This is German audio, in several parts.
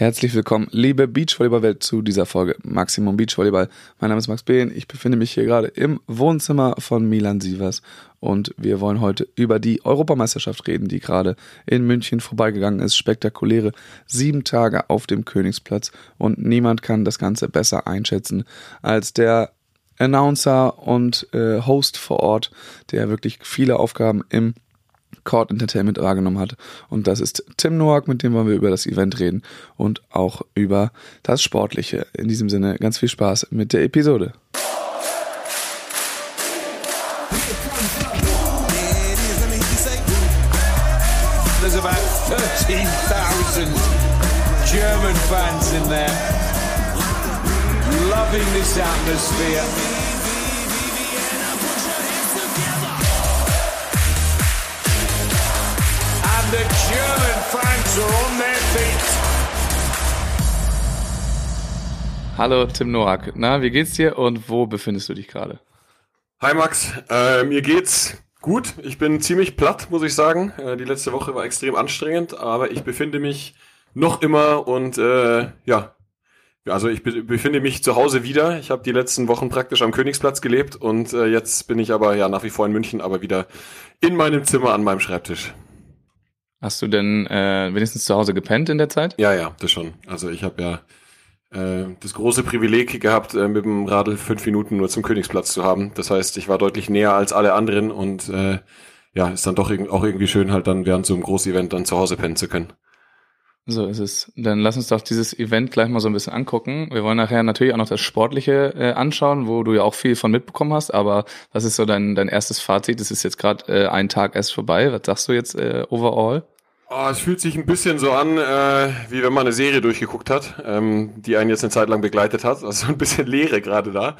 Herzlich willkommen, liebe Beachvolleyball-Welt, zu dieser Folge Maximum Beachvolleyball. Mein Name ist Max Behn, ich befinde mich hier gerade im Wohnzimmer von Milan Sievers und wir wollen heute über die Europameisterschaft reden, die gerade in München vorbeigegangen ist. Spektakuläre sieben Tage auf dem Königsplatz und niemand kann das Ganze besser einschätzen als der Announcer und äh, Host vor Ort, der wirklich viele Aufgaben im Court Entertainment wahrgenommen hat. Und das ist Tim Noack, mit dem wollen wir über das Event reden und auch über das Sportliche. In diesem Sinne ganz viel Spaß mit der Episode. There's about 13,000 German fans in there, loving this atmosphere. Hallo Tim Noack, na, wie geht's dir und wo befindest du dich gerade? Hi Max, äh, mir geht's gut. Ich bin ziemlich platt, muss ich sagen. Äh, die letzte Woche war extrem anstrengend, aber ich befinde mich noch immer und äh, ja, also ich be befinde mich zu Hause wieder. Ich habe die letzten Wochen praktisch am Königsplatz gelebt und äh, jetzt bin ich aber ja nach wie vor in München, aber wieder in meinem Zimmer an meinem Schreibtisch. Hast du denn äh, wenigstens zu Hause gepennt in der Zeit? Ja, ja, das schon. Also ich habe ja äh, das große Privileg gehabt, äh, mit dem Radl fünf Minuten nur zum Königsplatz zu haben. Das heißt, ich war deutlich näher als alle anderen und äh, ja, ist dann doch auch irgendwie schön, halt dann während so einem Großevent dann zu Hause pennen zu können. So ist es. Dann lass uns doch dieses Event gleich mal so ein bisschen angucken. Wir wollen nachher natürlich auch noch das Sportliche äh, anschauen, wo du ja auch viel von mitbekommen hast. Aber was ist so dein, dein erstes Fazit? Das ist jetzt gerade äh, ein Tag erst vorbei. Was sagst du jetzt äh, overall? Oh, es fühlt sich ein bisschen so an, äh, wie wenn man eine Serie durchgeguckt hat, ähm, die einen jetzt eine Zeit lang begleitet hat. Also ein bisschen Leere gerade da,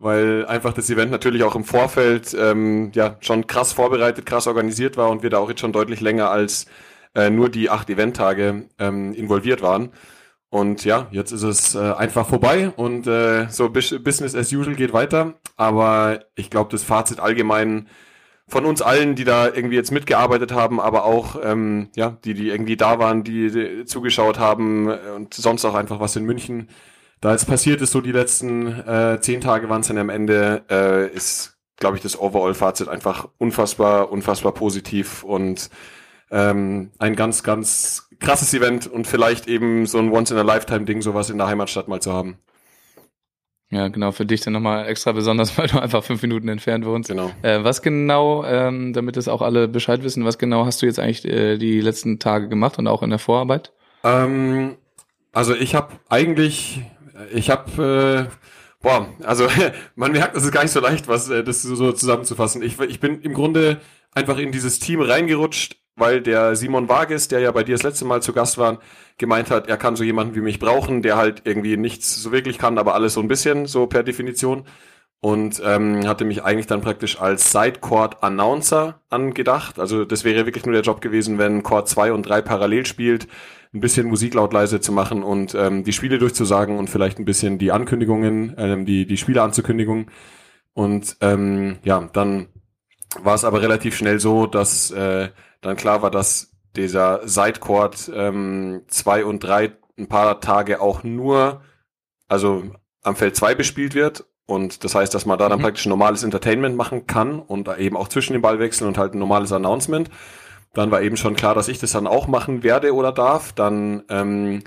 weil einfach das Event natürlich auch im Vorfeld ähm, ja schon krass vorbereitet, krass organisiert war und wir da auch jetzt schon deutlich länger als äh, nur die acht Eventtage ähm, involviert waren. Und ja, jetzt ist es äh, einfach vorbei und äh, so Business as usual geht weiter. Aber ich glaube, das Fazit allgemein von uns allen, die da irgendwie jetzt mitgearbeitet haben, aber auch ähm, ja, die, die irgendwie da waren, die, die zugeschaut haben äh, und sonst auch einfach was in München da jetzt passiert ist, so die letzten äh, zehn Tage waren es dann am Ende, äh, ist, glaube ich, das Overall-Fazit einfach unfassbar, unfassbar positiv und ähm, ein ganz, ganz krasses Event und vielleicht eben so ein Once-in-a-Lifetime-Ding, sowas in der Heimatstadt mal zu haben. Ja, genau, für dich dann nochmal extra besonders, weil du einfach fünf Minuten entfernt wohnst. Genau. Äh, was genau, ähm, damit es auch alle Bescheid wissen, was genau hast du jetzt eigentlich äh, die letzten Tage gemacht und auch in der Vorarbeit? Ähm, also ich habe eigentlich, ich habe, äh, boah, also man merkt, es ist gar nicht so leicht, was äh, das so zusammenzufassen. Ich, ich bin im Grunde einfach in dieses Team reingerutscht, weil der Simon Wages, der ja bei dir das letzte Mal zu Gast war, gemeint hat, er kann so jemanden wie mich brauchen, der halt irgendwie nichts so wirklich kann, aber alles so ein bisschen, so per Definition. Und ähm, hatte mich eigentlich dann praktisch als Sidecourt Announcer angedacht. Also das wäre wirklich nur der Job gewesen, wenn Court 2 und 3 parallel spielt, ein bisschen Musik laut leise zu machen und ähm, die Spiele durchzusagen und vielleicht ein bisschen die Ankündigungen, ähm, die, die Spiele anzukündigen. Und ähm, ja, dann war es aber relativ schnell so, dass äh, dann klar war, dass dieser Sidecourt ähm, zwei und drei ein paar Tage auch nur, also am Feld zwei bespielt wird. Und das heißt, dass man da dann mhm. praktisch ein normales Entertainment machen kann und eben auch zwischen den Ball wechseln und halt ein normales Announcement. Dann war eben schon klar, dass ich das dann auch machen werde oder darf. Dann ähm,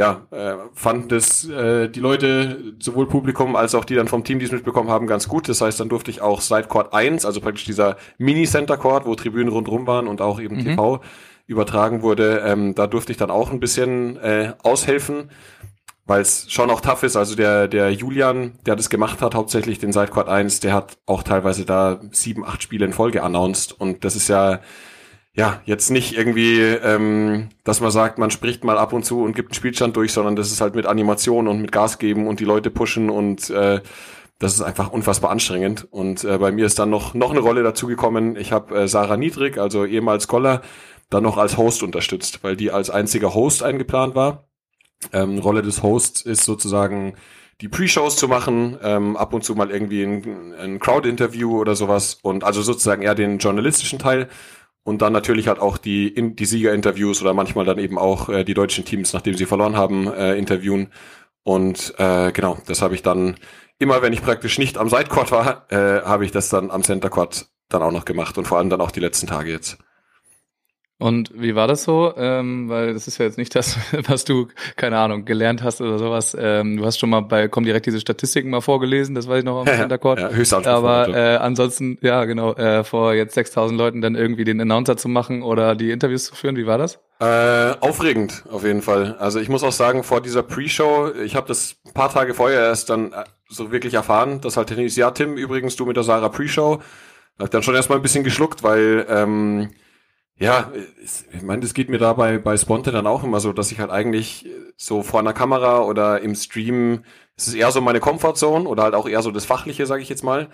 ja, äh, fanden das äh, die Leute, sowohl Publikum als auch die dann vom Team, die es mitbekommen haben, ganz gut. Das heißt, dann durfte ich auch Sidecourt 1, also praktisch dieser Mini-Center-Court, wo Tribünen rundherum waren und auch eben mhm. TV übertragen wurde, ähm, da durfte ich dann auch ein bisschen äh, aushelfen, weil es schon auch tough ist. Also der, der Julian, der das gemacht hat, hauptsächlich den Sidecourt 1, der hat auch teilweise da sieben, acht Spiele in Folge announced und das ist ja ja, jetzt nicht irgendwie, ähm, dass man sagt, man spricht mal ab und zu und gibt einen Spielstand durch, sondern das ist halt mit Animation und mit Gas geben und die Leute pushen und äh, das ist einfach unfassbar anstrengend. Und äh, bei mir ist dann noch, noch eine Rolle dazugekommen. Ich habe äh, Sarah Niedrig, also ehemals Scholar, dann noch als Host unterstützt, weil die als einziger Host eingeplant war. Ähm, Rolle des Hosts ist sozusagen die Pre-Shows zu machen, ähm, ab und zu mal irgendwie ein, ein Crowd-Interview oder sowas und also sozusagen eher den journalistischen Teil Und dann natürlich halt auch die, in, die Siegerinterviews oder manchmal dann eben auch äh, die deutschen Teams, nachdem sie verloren haben, äh, interviewen. Und äh, genau, das habe ich dann immer, wenn ich praktisch nicht am Sidecourt war, äh, habe ich das dann am Centercourt dann auch noch gemacht und vor allem dann auch die letzten Tage jetzt. Und wie war das so? Ähm, weil das ist ja jetzt nicht das, was du, keine Ahnung, gelernt hast oder sowas. Ähm, du hast schon mal bei Komm direkt diese Statistiken mal vorgelesen, das weiß ich noch am Center Court. ja, Höchstanspruch. Aber äh, ansonsten, ja genau, äh, vor jetzt 6000 Leuten dann irgendwie den Announcer zu machen oder die Interviews zu führen, wie war das? Äh, aufregend, auf jeden Fall. Also ich muss auch sagen, vor dieser Pre-Show, ich habe das ein paar Tage vorher erst dann äh, so wirklich erfahren, dass halt Tennis, ja Tim, übrigens du mit der Sarah Pre-Show, habe dann schon erstmal ein bisschen geschluckt, weil ähm, ja, ich meine, das geht mir da bei, Sponte dann auch immer so, dass ich halt eigentlich so vor einer Kamera oder im Stream, es ist eher so meine Comfortzone oder halt auch eher so das Fachliche, sage ich jetzt mal.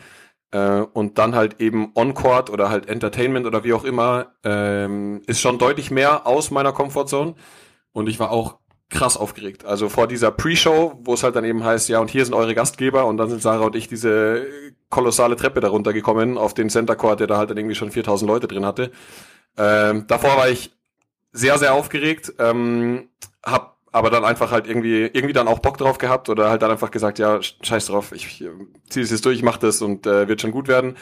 Äh, und dann halt eben On-Court oder halt Entertainment oder wie auch immer, ähm, ist schon deutlich mehr aus meiner Comfortzone. Und ich war auch krass aufgeregt. Also vor dieser Pre-Show, wo es halt dann eben heißt, ja, und hier sind eure Gastgeber und dann sind Sarah und ich diese kolossale Treppe darunter gekommen auf den Center Court, der da halt dann irgendwie schon 4000 Leute drin hatte. Ähm, davor war ich sehr, sehr aufgeregt, ähm, hab aber dann einfach halt irgendwie, irgendwie dann auch Bock drauf gehabt oder halt dann einfach gesagt, ja, scheiß drauf, ich, ich ziehe es jetzt durch, ich mach das und äh, wird schon gut werden.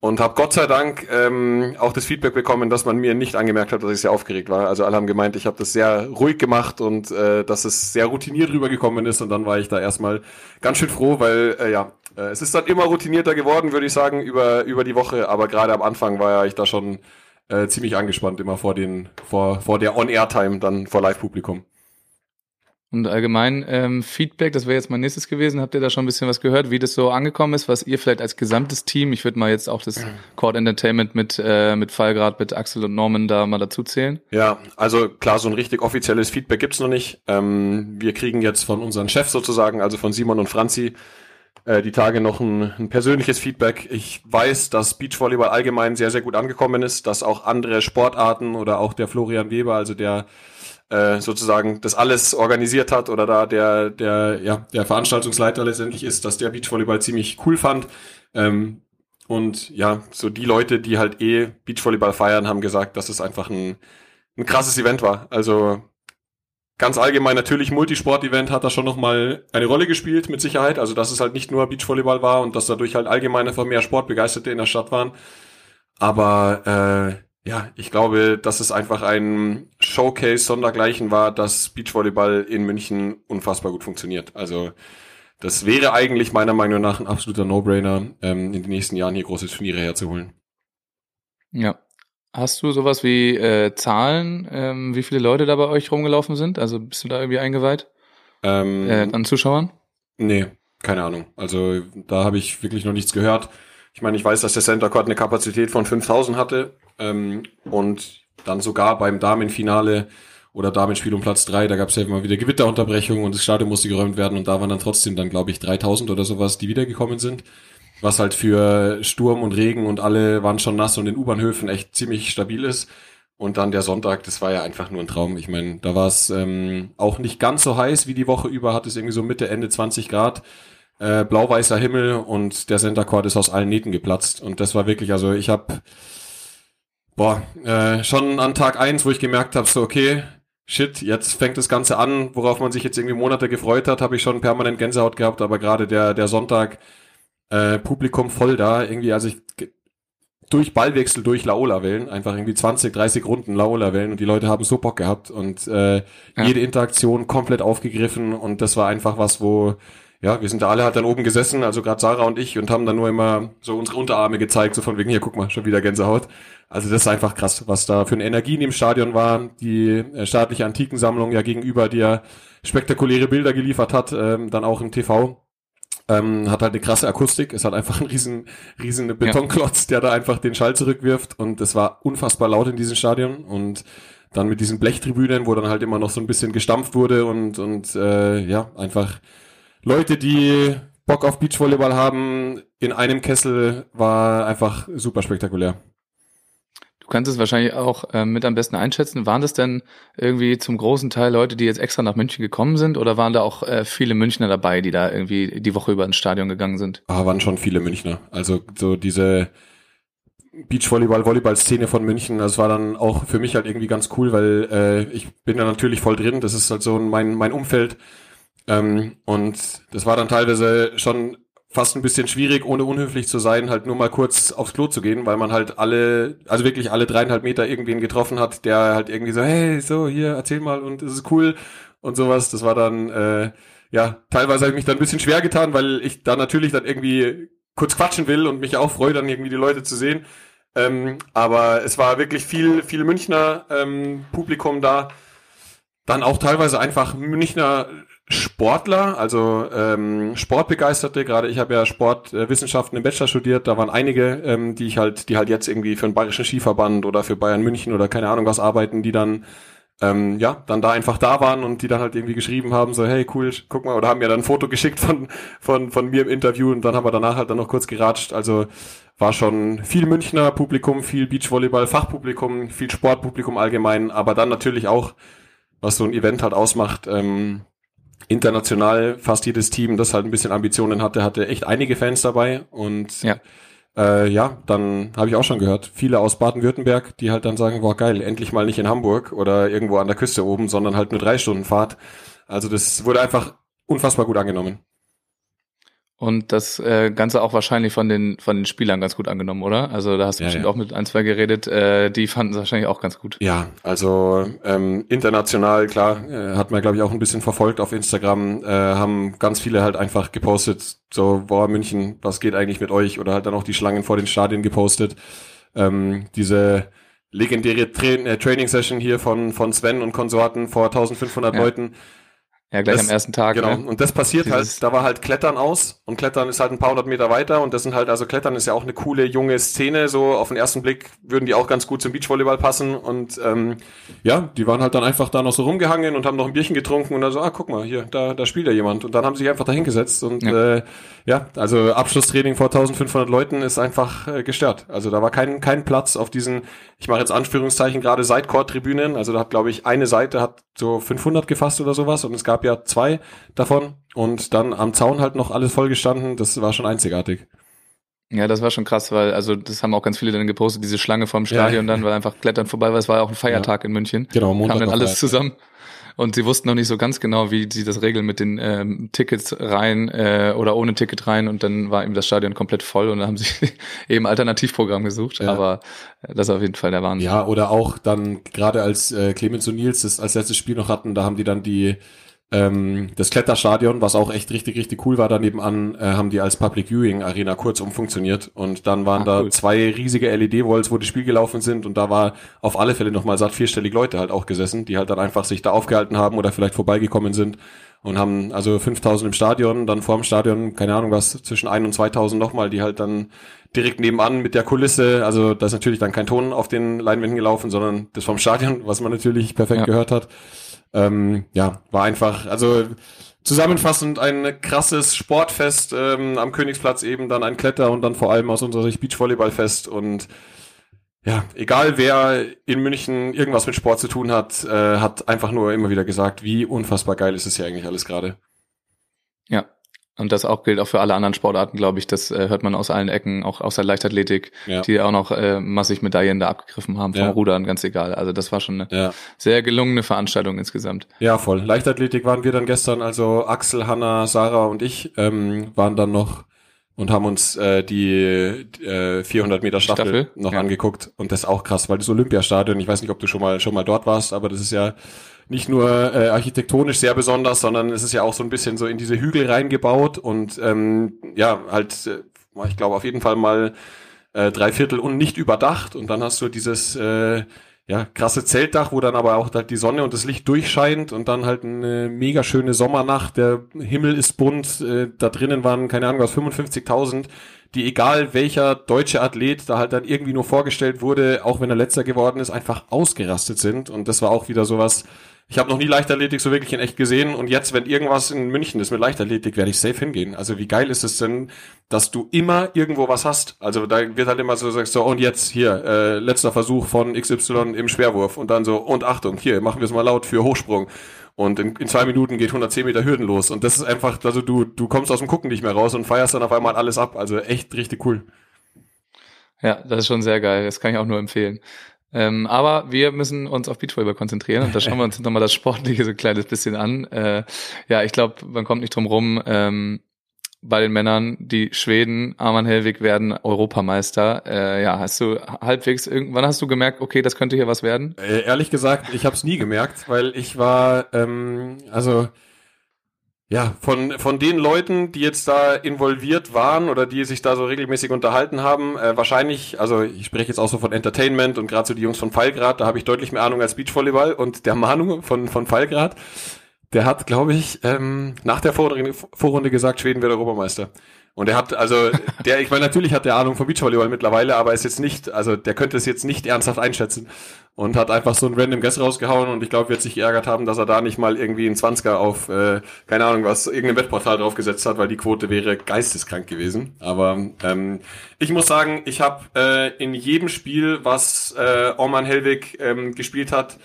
Und habe Gott sei Dank ähm, auch das Feedback bekommen, dass man mir nicht angemerkt hat, dass ich sehr aufgeregt war. Also alle haben gemeint, ich habe das sehr ruhig gemacht und äh, dass es sehr routiniert rübergekommen ist. Und dann war ich da erstmal ganz schön froh, weil äh, ja, äh, es ist dann immer routinierter geworden, würde ich sagen, über, über die Woche. Aber gerade am Anfang war ja ich da schon äh, ziemlich angespannt immer vor den vor vor der On-Air-Time dann vor Live-Publikum. Und allgemein ähm, Feedback, das wäre jetzt mein nächstes gewesen. Habt ihr da schon ein bisschen was gehört, wie das so angekommen ist, was ihr vielleicht als gesamtes Team, ich würde mal jetzt auch das Court Entertainment mit äh, mit Fallgrad, mit Axel und Norman da mal dazu zählen? Ja, also klar, so ein richtig offizielles Feedback gibt's noch nicht. Ähm, wir kriegen jetzt von unseren Chefs sozusagen, also von Simon und Franzi, äh, die Tage noch ein, ein persönliches Feedback. Ich weiß, dass Beachvolleyball allgemein sehr, sehr gut angekommen ist, dass auch andere Sportarten oder auch der Florian Weber, also der äh, sozusagen das alles organisiert hat oder da der, der, ja, der Veranstaltungsleiter letztendlich ist, dass der Beachvolleyball ziemlich cool fand. Ähm, und ja, so die Leute, die halt eh Beachvolleyball feiern, haben gesagt, dass es einfach ein, ein krasses Event war. Also ganz allgemein natürlich Multisport-Event hat da schon nochmal eine Rolle gespielt, mit Sicherheit. Also dass es halt nicht nur Beachvolleyball war und dass dadurch halt allgemein einfach mehr Sportbegeisterte in der Stadt waren. Aber äh, ja, ich glaube, dass es einfach ein Showcase sondergleichen war, dass Beachvolleyball in München unfassbar gut funktioniert. Also das wäre eigentlich meiner Meinung nach ein absoluter No-Brainer, ähm, in den nächsten Jahren hier große Turniere herzuholen. Ja. Hast du sowas wie äh, Zahlen, ähm, wie viele Leute da bei euch rumgelaufen sind? Also bist du da irgendwie eingeweiht Ähm, äh, an Zuschauern? Nee, keine Ahnung. Also da habe ich wirklich noch nichts gehört. Ich meine, ich weiß, dass der Center Court eine Kapazität von 5000 hatte ähm, und dann sogar beim Damenfinale oder Damenspiel um Platz drei, da gab es ja immer wieder Gewitterunterbrechungen und das Stadion musste geräumt werden und da waren dann trotzdem dann, glaube ich, 3000 oder sowas, die wiedergekommen sind. Was halt für Sturm und Regen und alle waren schon nass und in U-Bahnhöfen echt ziemlich stabil ist. Und dann der Sonntag, das war ja einfach nur ein Traum. Ich meine, da war es ähm, auch nicht ganz so heiß wie die Woche über, hat es irgendwie so Mitte, Ende 20 Grad äh, blau-weißer Himmel und der Center Court ist aus allen Nähten geplatzt. Und das war wirklich, also ich habe boah, äh, schon an Tag eins, wo ich gemerkt habe, so okay, shit, jetzt fängt das Ganze an, worauf man sich jetzt irgendwie Monate gefreut hat, habe ich schon permanent Gänsehaut gehabt, aber gerade der, der Sonntag, äh, Publikum voll da, irgendwie, also ich durch Ballwechsel durch Laola-Wellen, einfach irgendwie 20, 30 Runden Laola-Wellen und die Leute haben so Bock gehabt und äh, ja. jede Interaktion komplett aufgegriffen und das war einfach was, wo ja, wir sind da alle halt dann oben gesessen, also gerade Sarah und ich, und haben dann nur immer so unsere Unterarme gezeigt, so von wegen, hier, guck mal, schon wieder Gänsehaut. Also das ist einfach krass, was da für eine Energie in dem Stadion war. Die äh, staatliche Antikensammlung ja gegenüber, die ja spektakuläre Bilder geliefert hat, ähm, dann auch im TV. Ähm, hat halt eine krasse Akustik, ist halt einfach ein riesen, riesen Betonklotz, ja. der da einfach den Schall zurückwirft und es war unfassbar laut in diesem Stadion und dann mit diesen Blechtribünen, wo dann halt immer noch so ein bisschen gestampft wurde und, und äh, ja, einfach Leute, die Bock auf Beachvolleyball haben, in einem Kessel war einfach super spektakulär. Du kannst es wahrscheinlich auch äh, mit am besten einschätzen. Waren das denn irgendwie zum großen Teil Leute, die jetzt extra nach München gekommen sind oder waren da auch äh, viele Münchner dabei, die da irgendwie die Woche über ins Stadion gegangen sind? Ah, waren schon viele Münchner. Also so diese Beachvolleyball, Volleyball-Szene von München. Das war dann auch für mich halt irgendwie ganz cool, weil äh, ich bin da natürlich voll drin. Das ist halt so mein, mein Umfeld. Ähm, und das war dann teilweise schon fast ein bisschen schwierig, ohne unhöflich zu sein, halt nur mal kurz aufs Klo zu gehen, weil man halt alle, also wirklich alle dreieinhalb Meter irgendwen getroffen hat, der halt irgendwie so, hey, so, hier, erzähl mal und es ist cool und sowas. Das war dann, äh, ja, teilweise habe ich mich dann ein bisschen schwer getan, weil ich da natürlich dann irgendwie kurz quatschen will und mich auch freue, dann irgendwie die Leute zu sehen. Ähm, aber es war wirklich viel, viel Münchner ähm, Publikum da. Dann auch teilweise einfach Münchner Sportler, also ähm, Sportbegeisterte. Gerade ich habe ja Sportwissenschaften im Bachelor studiert. Da waren einige, ähm, die ich halt, die halt jetzt irgendwie für den Bayerischen Skiverband oder für Bayern München oder keine Ahnung was arbeiten, die dann ähm, ja, dann da einfach da waren und die dann halt irgendwie geschrieben haben, so, hey, cool, guck mal, oder haben mir dann ein Foto geschickt von, von, von mir im Interview und dann haben wir danach halt dann noch kurz geratscht. Also war schon viel Münchner Publikum, viel Beachvolleyball, Fachpublikum, viel Sportpublikum allgemein, aber dann natürlich auch, was so ein Event halt ausmacht, ähm, international fast jedes Team, das halt ein bisschen Ambitionen hatte, hatte echt einige Fans dabei und Ja. äh, ja, dann habe ich auch schon gehört, viele aus Baden-Württemberg, die halt dann sagen, boah geil, endlich mal nicht in Hamburg oder irgendwo an der Küste oben, sondern halt nur drei Stunden Fahrt. Also das wurde einfach unfassbar gut angenommen. Und das äh, Ganze auch wahrscheinlich von den von den Spielern ganz gut angenommen, oder? Also da hast du Ja, bestimmt ja. auch mit ein, zwei geredet, äh, die fanden es wahrscheinlich auch ganz gut. Ja, also ähm, international, klar, äh, hat man glaube ich auch ein bisschen verfolgt auf Instagram, äh, haben ganz viele halt einfach gepostet, so, boah, München, was geht eigentlich mit euch? Oder halt dann auch die Schlangen vor den Stadien gepostet. Ähm, diese legendäre Tra äh, Training-Session hier von, von Sven und Konsorten vor 1500 Ja. Leuten. Ja, gleich Das- am ersten Tag. Genau, Ne? und das passiert Dieses- halt, da war halt Klettern aus und Klettern ist halt ein paar hundert Meter weiter und das sind halt, also Klettern ist ja auch eine coole junge Szene, so auf den ersten Blick würden die auch ganz gut zum Beachvolleyball passen und ähm, ja, die waren halt dann einfach da noch so rumgehangen und haben noch ein Bierchen getrunken und dann so, ah, guck mal, hier, da, da spielt ja jemand und dann haben sie sich einfach da hingesetzt und Ja. ja. Äh, ja, also Abschlusstraining vor 1500 Leuten ist einfach äh, gestört. Also da war kein, kein Platz auf diesen, ich mache jetzt Anführungszeichen gerade Sidecourt-Tribünen, also da hat glaube ich eine Seite hat so 500 gefasst oder sowas und es gab ja zwei davon und dann am Zaun halt noch alles vollgestanden, das war schon einzigartig. Ja, das war schon krass, weil also das haben auch ganz viele dann gepostet, diese Schlange vorm Stadion dann, weil einfach Klettern vorbei war. Es war ja auch ein Feiertag in München. Genau, Kam Montag dann war alles Feiertag. zusammen. Und sie wussten noch nicht so ganz genau, wie sie das regeln mit den ähm, Tickets rein äh, oder ohne Ticket rein. Und dann war eben das Stadion komplett voll und dann haben sie eben Alternativprogramm gesucht. Ja. Aber das ist auf jeden Fall der Wahnsinn. Ja, oder auch dann gerade als äh, Clemens und Nils das als letztes Spiel noch hatten, da haben die dann die ähm, das Kletterstadion, was auch echt richtig, richtig cool war, daneben an, äh, haben die als Public Viewing Arena kurz umfunktioniert und dann waren Ah, da cool. zwei riesige LED-Walls, wo die Spiel gelaufen sind und da war auf alle Fälle nochmal satt vierstellig Leute halt auch gesessen, die halt dann einfach sich da aufgehalten haben oder vielleicht vorbeigekommen sind und haben also 5000 im Stadion, dann vor dem Stadion, keine Ahnung was, zwischen 1 und 2000 nochmal, die halt dann direkt nebenan mit der Kulisse, also da ist natürlich dann kein Ton auf den Leinwänden gelaufen, sondern das vom Stadion, was man natürlich perfekt Ja. gehört hat. Ähm, ja, war einfach, also zusammenfassend ein krasses Sportfest ähm, am Königsplatz eben, dann ein Kletter und dann vor allem aus unserer Sicht Beachvolleyballfest und ja, egal wer in München irgendwas mit Sport zu tun hat, äh, hat einfach nur immer wieder gesagt, wie unfassbar geil ist es hier eigentlich alles gerade. Ja. Und das auch gilt auch für alle anderen Sportarten, glaube ich. Das äh, hört man aus allen Ecken, auch aus der Leichtathletik, Ja. die auch noch äh, massig Medaillen da abgegriffen haben vom Ja. Rudern, ganz egal. Also das war schon eine Ja. sehr gelungene Veranstaltung insgesamt. Ja, voll. Leichtathletik waren wir dann gestern, also Axel, Hanna, Sarah und ich ähm, waren dann noch und haben uns äh, die äh, 400 Meter Staffel, Staffel? noch Ja. angeguckt und das ist auch krass, weil das Olympiastadion, ich weiß nicht, ob du schon mal schon mal dort warst, aber das ist ja nicht nur äh, architektonisch sehr besonders, sondern es ist ja auch so ein bisschen so in diese Hügel reingebaut und ähm, ja, halt, äh, ich glaube auf jeden Fall mal äh, drei Viertel und nicht überdacht und dann hast du dieses äh, ja, krasse Zeltdach, wo dann aber auch halt die Sonne und das Licht durchscheint und dann halt eine mega schöne Sommernacht, der Himmel ist bunt, äh, da drinnen waren, keine Ahnung was, 55.000, die egal welcher deutsche Athlet da halt dann irgendwie nur vorgestellt wurde, auch wenn er letzter geworden ist, einfach ausgerastet sind und das war auch wieder sowas, ich habe noch nie Leichtathletik so wirklich in echt gesehen und jetzt, wenn irgendwas in München ist mit Leichtathletik, werde ich safe hingehen. Also wie geil ist es denn, dass du immer irgendwo was hast? Also da wird halt immer so sagst so und jetzt hier äh, letzter Versuch von XY im Schwerwurf und dann so und Achtung hier machen wir es mal laut für Hochsprung und in, in zwei Minuten geht 110 Meter Hürden los und das ist einfach, also du du kommst aus dem Gucken nicht mehr raus und feierst dann auf einmal alles ab. Also echt richtig cool. Ja, das ist schon sehr geil. Das kann ich auch nur empfehlen. Ähm, aber wir müssen uns auf Beachvolleyball konzentrieren und da schauen wir uns nochmal das Sportliche so ein kleines bisschen an. Äh, ja, ich glaube, man kommt nicht drum rum. Ähm, bei den Männern, die Schweden, Arman Helwig werden Europameister. Äh, ja, hast du halbwegs irgendwann hast du gemerkt, okay, das könnte hier was werden? Äh, ehrlich gesagt, ich habe es nie gemerkt, weil ich war, ähm, also ja, von, von den Leuten, die jetzt da involviert waren oder die sich da so regelmäßig unterhalten haben, äh, wahrscheinlich, also ich spreche jetzt auch so von Entertainment und gerade so die Jungs von Pfeilgrad, da habe ich deutlich mehr Ahnung als Beachvolleyball und der Manu von, von Pfeilgrad, der hat, glaube ich, ähm, nach der Vorrunde, Vorrunde gesagt, Schweden wird Europameister. Und er hat, also, der, ich meine, natürlich hat der Ahnung vom Beachvolleyball mittlerweile, aber ist jetzt nicht, also der könnte es jetzt nicht ernsthaft einschätzen und hat einfach so ein random Guess rausgehauen und ich glaube, wird sich geärgert haben, dass er da nicht mal irgendwie einen 20er auf, äh, keine Ahnung was, irgendein Wettportal draufgesetzt hat, weil die Quote wäre geisteskrank gewesen. Aber ähm, ich muss sagen, ich habe äh, in jedem Spiel, was äh, Orman Helwig ähm, gespielt hat,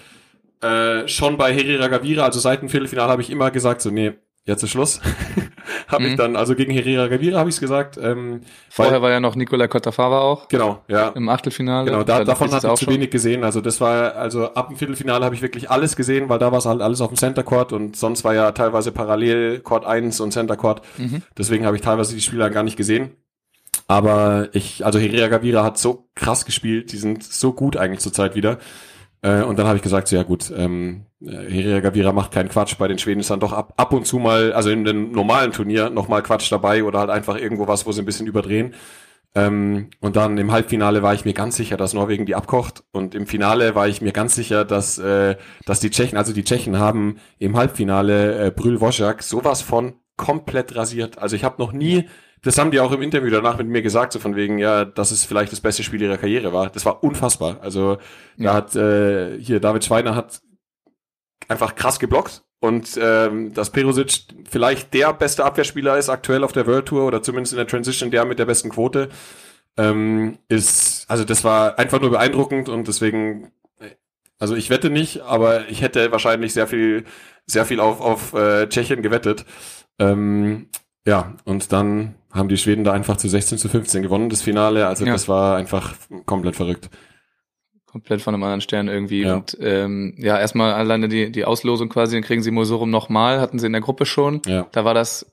äh, schon bei Herrera Gavira, also seit dem Viertelfinale habe ich immer gesagt, so, nee, jetzt ist Schluss. habe mhm. ich dann, also gegen Herrera Gavira habe ich es gesagt. Ähm, Vorher weil, war ja noch Nicola Cottafava auch. Genau, ja. Im Achtelfinale. Genau, da, davon hatte ich zu wenig gesehen. Also das war, also ab dem Viertelfinale habe ich wirklich alles gesehen, weil da war es halt alles auf dem Center Court und sonst war ja teilweise parallel Court 1 und Center Court. Mhm. Deswegen habe ich teilweise die Spieler gar nicht gesehen. Aber ich, also Herrera Gavira hat so krass gespielt, die sind so gut eigentlich zurzeit wieder. Äh, und dann habe ich gesagt, so, ja gut, ähm, Heria Gavira macht keinen Quatsch. Bei den Schweden ist dann doch ab, ab und zu mal, also in einem normalen Turnier nochmal Quatsch dabei oder halt einfach irgendwo was, wo sie ein bisschen überdrehen. Ähm, und dann im Halbfinale war ich mir ganz sicher, dass Norwegen die abkocht. Und im Finale war ich mir ganz sicher, dass, äh, dass die Tschechen, also die Tschechen haben im Halbfinale äh, Brühl Wozak sowas von komplett rasiert. Also ich habe noch nie das haben die auch im Interview danach mit mir gesagt, so von wegen, ja, dass es vielleicht das beste Spiel ihrer Karriere war. Das war unfassbar. Also ja. da hat äh, hier David Schweiner hat einfach krass geblockt und ähm, dass Perosic vielleicht der beste Abwehrspieler ist aktuell auf der World Tour oder zumindest in der Transition der mit der besten Quote ähm, ist, also das war einfach nur beeindruckend und deswegen, also ich wette nicht, aber ich hätte wahrscheinlich sehr viel, sehr viel auf, auf äh, Tschechien gewettet. Ähm, ja, und dann haben die Schweden da einfach zu 16 zu 15 gewonnen, das Finale. Also ja. das war einfach komplett verrückt. Komplett von einem anderen Stern irgendwie. Ja. Und ähm, ja, erstmal alleine die, die Auslosung quasi, dann kriegen sie Mosorum nochmal, hatten sie in der Gruppe schon. Ja. Da war das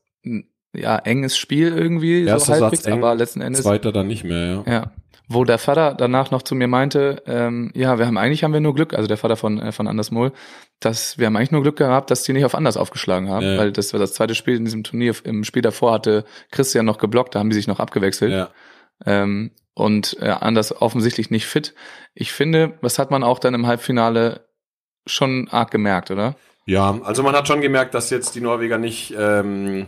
ja enges Spiel irgendwie, Erster so halbwegs, eng, aber letzten Endes. Zweiter dann nicht mehr, ja. Ja wo der Vater danach noch zu mir meinte, ähm, ja, wir haben eigentlich haben wir nur Glück, also der Vater von äh, von Anders Mohl, dass wir haben eigentlich nur Glück gehabt, dass die nicht auf Anders aufgeschlagen haben, ja. weil das war das zweite Spiel in diesem Turnier. Im Spiel davor hatte Christian noch geblockt, da haben die sich noch abgewechselt. Ja. Ähm, und äh, Anders offensichtlich nicht fit. Ich finde, was hat man auch dann im Halbfinale schon arg gemerkt, oder? Ja, also man hat schon gemerkt, dass jetzt die Norweger nicht ähm,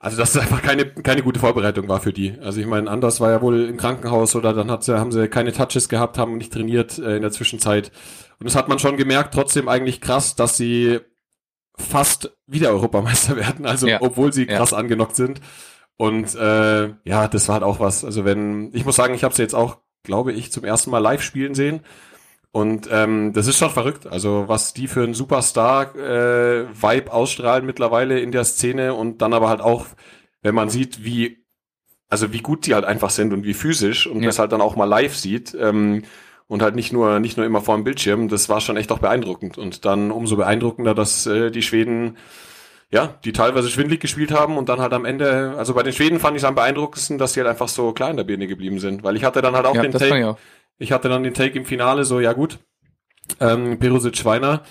also dass es einfach keine, keine gute Vorbereitung war für die. Also ich meine, Anders war ja wohl im Krankenhaus oder dann hat sie, haben sie keine Touches gehabt, haben nicht trainiert äh, in der Zwischenzeit. Und das hat man schon gemerkt, trotzdem eigentlich krass, dass sie fast wieder Europameister werden, also ja. obwohl sie krass ja. angenockt sind. Und äh, ja, das war halt auch was. Also wenn, ich muss sagen, ich habe sie jetzt auch, glaube ich, zum ersten Mal live spielen sehen. Und ähm, das ist schon verrückt. Also was die für einen Superstar-Vibe äh, ausstrahlen mittlerweile in der Szene und dann aber halt auch, wenn man sieht, wie also wie gut die halt einfach sind und wie physisch und ja. das halt dann auch mal live sieht ähm, und halt nicht nur nicht nur immer vor dem Bildschirm, das war schon echt auch beeindruckend und dann umso beeindruckender, dass äh, die Schweden ja, die teilweise schwindlig gespielt haben und dann halt am Ende, also bei den Schweden fand ich es am beeindruckendsten, dass die halt einfach so klar in der Birne geblieben sind, weil ich hatte dann halt auch ja, den Take, ich hatte dann den Take im Finale so, ja gut, ähm, Perusic Schweiner,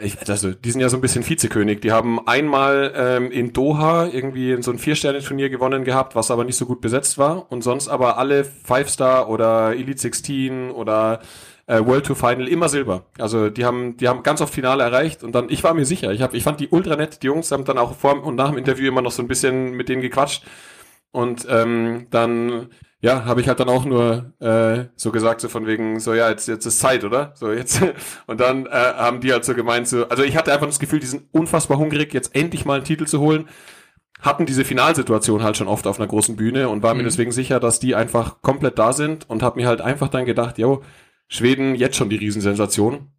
ich, also, die sind ja so ein bisschen Vizekönig. Die haben einmal ähm, in Doha irgendwie so ein Vier-Sterne-Turnier gewonnen gehabt, was aber nicht so gut besetzt war. Und sonst aber alle Five-Star oder Elite 16 oder äh, World Tour Final immer Silber. Also die haben, die haben ganz oft Finale erreicht und dann, ich war mir sicher, ich, hab, ich fand die ultra nett. Die Jungs haben dann auch vor und nach dem Interview immer noch so ein bisschen mit denen gequatscht. Und ähm, dann ja, habe ich halt dann auch nur äh, so gesagt, so von wegen, so ja, jetzt, jetzt ist Zeit, oder? So jetzt. Und dann äh, haben die halt so gemeint, so, also ich hatte einfach das Gefühl, die sind unfassbar hungrig, jetzt endlich mal einen Titel zu holen. Hatten diese Finalsituation halt schon oft auf einer großen Bühne und war mhm. mir deswegen sicher, dass die einfach komplett da sind und habe mir halt einfach dann gedacht, yo, Schweden jetzt schon die Riesensensation.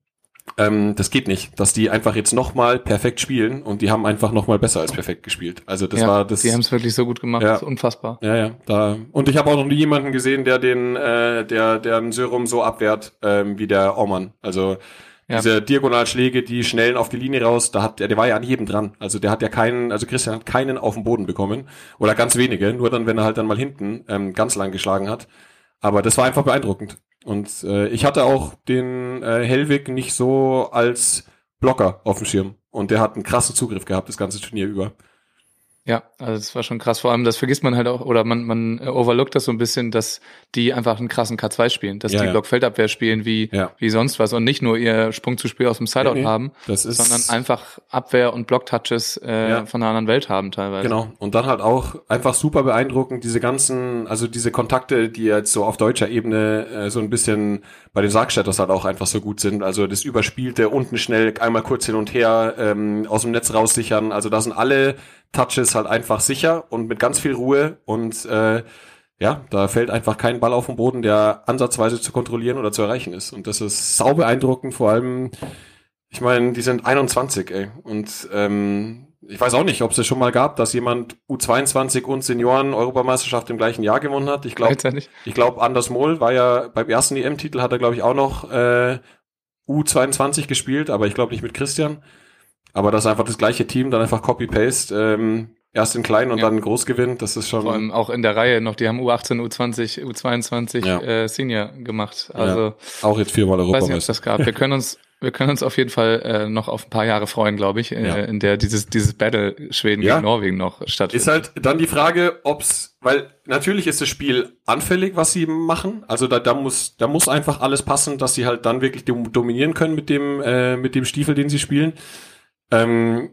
Ähm, das geht nicht, dass die einfach jetzt nochmal perfekt spielen und die haben einfach nochmal besser als perfekt gespielt. Also das ja, war das. Die haben es wirklich so gut gemacht, Ja. das ist unfassbar. Ja, ja. Da. Und ich habe auch noch nie jemanden gesehen, der den, äh, der, der einen Serum so abwehrt ähm, wie der Aumann. Also Ja. diese Diagonalschläge, die schnellen auf die Linie raus, da hat der, der war ja an jedem dran. Also der hat ja keinen, also Christian hat keinen auf den Boden bekommen oder ganz wenige, nur dann, wenn er halt dann mal hinten ähm, ganz lang geschlagen hat. Aber das war einfach beeindruckend. Und äh, ich hatte auch den äh, Hellwig nicht so als Blocker auf dem Schirm. Und der hat einen krassen Zugriff gehabt, das ganze Turnier über. Ja, also das war schon krass. Vor allem, das vergisst man halt auch, oder man, man äh, overlookt das so ein bisschen, dass die einfach einen krassen K2 spielen, dass Ja, die ja. Blockfeldabwehr spielen wie, Ja. wie sonst was und nicht nur ihr Sprung zu Spiel aus dem Sideout Nee, haben, Das ist sondern einfach Abwehr und Blocktouches äh, von einer anderen Welt haben teilweise. Genau. Und dann halt auch einfach super beeindruckend, diese ganzen, also diese Kontakte, die jetzt so auf deutscher Ebene äh, so ein bisschen bei den Sargstädters halt auch einfach so gut sind. Also das Überspielte, unten schnell einmal kurz hin und her, ähm, aus dem Netz raussichern. Also da sind alle Touches halt einfach sicher und mit ganz viel Ruhe und äh, ja, da fällt einfach kein Ball auf den Boden, der ansatzweise zu kontrollieren oder zu erreichen ist. Und das ist sau beeindruckend, vor allem, ich meine, die sind 21, ey. Und ähm, ich weiß auch nicht, ob es das schon mal gab, dass jemand U22 und Senioren-Europameisterschaft im gleichen Jahr gewonnen hat. Ich glaube, ich glaube, Anders Mohl war ja beim ersten EM-Titel hat er, glaube ich, auch noch äh, U22 gespielt, aber ich glaube nicht mit Christian. Aber das ist einfach das gleiche Team, dann einfach Copy-Paste, ähm, erst in klein und Ja. dann groß gewinnt. Das ist schon. Vor allem auch in der Reihe noch, die haben U18, U20, U22 Ja. äh, Senior gemacht. Also auch jetzt viermal weiß nicht, ob Europameister. das gab. Wir können uns, wir können uns auf jeden Fall äh, noch auf ein paar Jahre freuen, glaube ich, äh, Ja. in der dieses dieses Battle Schweden Ja. gegen Norwegen noch stattfindet. Ist halt dann die Frage, ob's, weil natürlich ist das Spiel anfällig, was sie machen. Also da, da muss, da muss einfach alles passen, dass sie halt dann wirklich dom- dominieren können mit dem, äh, mit dem Stiefel, den sie spielen. Ähm,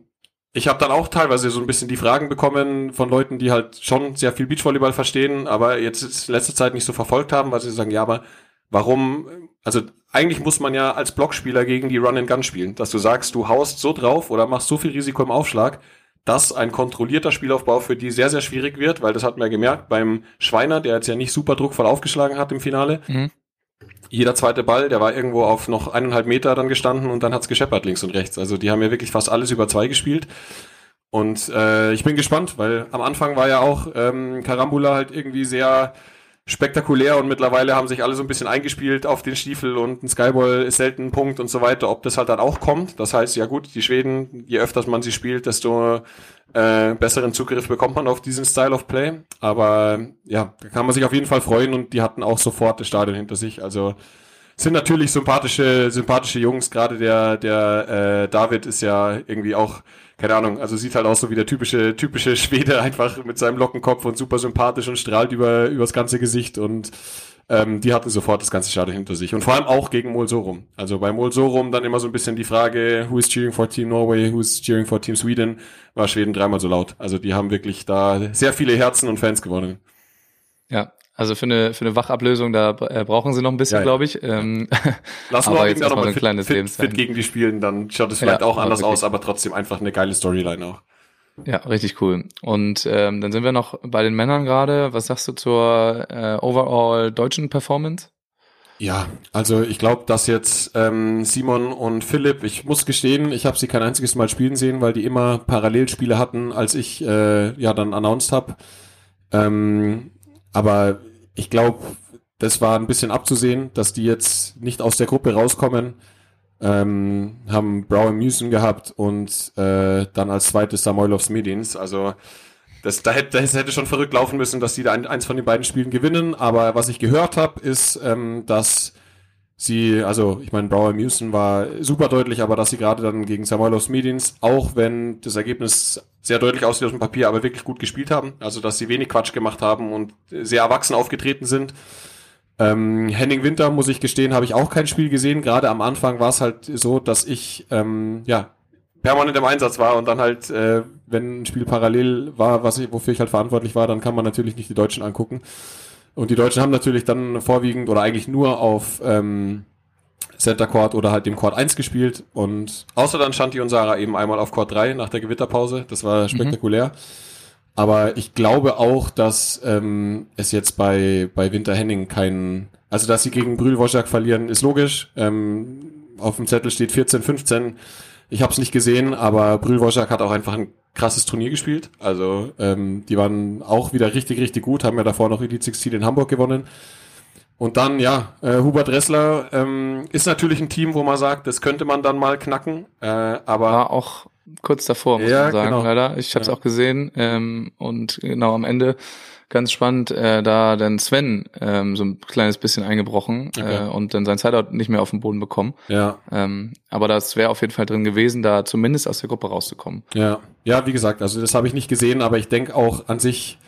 ich habe dann auch teilweise so ein bisschen die Fragen bekommen von Leuten, die halt schon sehr viel Beachvolleyball verstehen, aber jetzt in letzter Zeit nicht so verfolgt haben, weil sie sagen, ja, aber warum, also eigentlich muss man ja als Blockspieler gegen die Run and Gun spielen, dass du sagst, du haust so drauf oder machst so viel Risiko im Aufschlag, dass ein kontrollierter Spielaufbau für die sehr, sehr schwierig wird, weil das hat man ja gemerkt beim Schweiner, der jetzt ja nicht super druckvoll aufgeschlagen hat im Finale. Mhm. Jeder zweite Ball, der war irgendwo auf noch eineinhalb Meter dann gestanden und dann hat's gescheppert links und rechts. Also die haben ja wirklich fast alles über zwei gespielt. Und äh, ich bin gespannt, weil am Anfang war ja auch ähm, Karambula halt irgendwie sehr spektakulär und mittlerweile haben sich alle so ein bisschen eingespielt auf den Stiefel und ein Skyball ist selten ein Punkt und so weiter, ob das halt dann auch kommt. Das heißt, ja gut, die Schweden, je öfters man sie spielt, desto äh, besseren Zugriff bekommt man auf diesen Style of Play. Aber ja, da kann man sich auf jeden Fall freuen und die hatten auch sofort das Stadion hinter sich. Also sind natürlich sympathische, sympathische Jungs. Gerade der, der äh, David ist ja irgendwie auch, keine Ahnung, also sieht halt aus so wie der typische, typische Schwede, einfach mit seinem Lockenkopf und super sympathisch und strahlt über, übers ganze Gesicht und ähm, die hatten sofort das ganze Stadion hinter sich. Und vor allem auch gegen Molsorum. Also bei Molsorum dann immer so ein bisschen die Frage, who is cheering for Team Norway, who is cheering for Team Sweden, war Schweden dreimal so laut. Also die haben wirklich da sehr viele Herzen und Fans gewonnen. Ja, also für eine, für eine Wachablösung, da äh, brauchen sie noch ein bisschen, Ja, glaube ich. Ähm, Lass Aber mal jetzt erstmal so ein fit, kleines fit, Lebenszeichen. fit gegen die spielen, dann schaut es vielleicht Ja, auch anders aus, aber trotzdem einfach eine geile Storyline auch. ja, richtig cool. Und ähm, dann sind wir noch bei den Männern gerade. Was sagst du zur äh, overall deutschen Performance? Ja, also ich glaube, dass jetzt ähm, Simon und Philipp, ich muss gestehen, ich habe sie kein einziges Mal spielen sehen, weil die immer Parallelspiele hatten, als ich äh, ja dann announced habe. Ähm, aber ich glaube, das war ein bisschen abzusehen, dass die jetzt nicht aus der Gruppe rauskommen. Ähm, haben Brown Musen gehabt und äh, dann als zweites Samoilovs Medins. Also das, da hätte, das hätte schon verrückt laufen müssen, dass die da ein, eins von den beiden Spielen gewinnen. Aber was ich gehört habe, ist, ähm, dass sie, also ich meine, Brower Musen war super deutlich, aber dass sie gerade dann gegen Samoilovs Medins, auch wenn das Ergebnis sehr deutlich aussieht auf dem Papier, aber wirklich gut gespielt haben. Also dass sie wenig Quatsch gemacht haben und sehr erwachsen aufgetreten sind. Ähm, Henning Winter, muss ich gestehen, habe ich auch kein Spiel gesehen. Gerade am Anfang war es halt so, dass ich ähm, ja permanent im Einsatz war und dann halt, äh, wenn ein Spiel parallel war, was ich, wofür ich halt verantwortlich war, dann kann man natürlich nicht die Deutschen angucken. Und die Deutschen haben natürlich dann vorwiegend oder eigentlich nur auf ähm, Center Court oder halt dem Court 1 gespielt und außer dann Shanti und Sarah eben einmal auf Court 3 nach der Gewitterpause. Das war spektakulär. Aber ich glaube auch, dass ähm, es jetzt bei, bei Winter Henning keinen, also dass sie gegen Brühl Wojak verlieren, ist logisch. Ähm, auf dem Zettel steht 14, 15. Ich habe es nicht gesehen, aber Brühlwoschak hat auch einfach ein krasses Turnier gespielt. Also ähm, die waren auch wieder richtig, richtig gut, haben ja davor noch Elite 16 in Hamburg gewonnen. Und dann, ja, äh, Hubert Ressler ähm, ist natürlich ein Team, wo man sagt, das könnte man dann mal knacken. Äh, aber war auch kurz davor, muss Ja, man sagen, genau. leider. Ich habe es Ja. auch gesehen ähm, und genau am Ende ganz spannend, äh, da dann Sven ähm, so ein kleines bisschen eingebrochen Okay. äh, und dann sein Sideout nicht mehr auf den Boden bekommen. ja, Ähm, aber das wäre auf jeden Fall drin gewesen, da zumindest aus der Gruppe rauszukommen. Ja, ja, wie gesagt, also das habe ich nicht gesehen, aber ich denke auch an sich,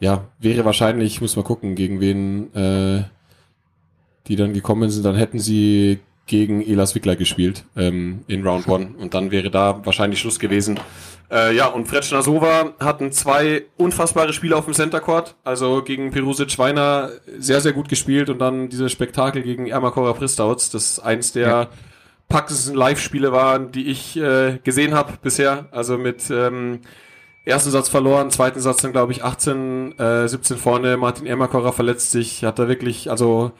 ja, wäre wahrscheinlich, muss mal gucken, gegen wen äh, die dann gekommen sind, dann hätten sie gegen Elas Wickler gespielt ähm, in Round One und dann wäre da wahrscheinlich Schluss gewesen. Äh, ja, und Fretschner Sova hatten zwei unfassbare Spiele auf dem Center Court, also gegen Perusic Weiner sehr, sehr gut gespielt und dann dieses Spektakel gegen Ermakora Pristauts, das eins der Ja. packendsten Live-Spiele waren, die ich äh, gesehen habe bisher. Also mit ähm, ersten Satz verloren, zweiten Satz dann glaube ich 18, äh, 17 vorne. Martin Ermakora verletzt sich, hat da wirklich also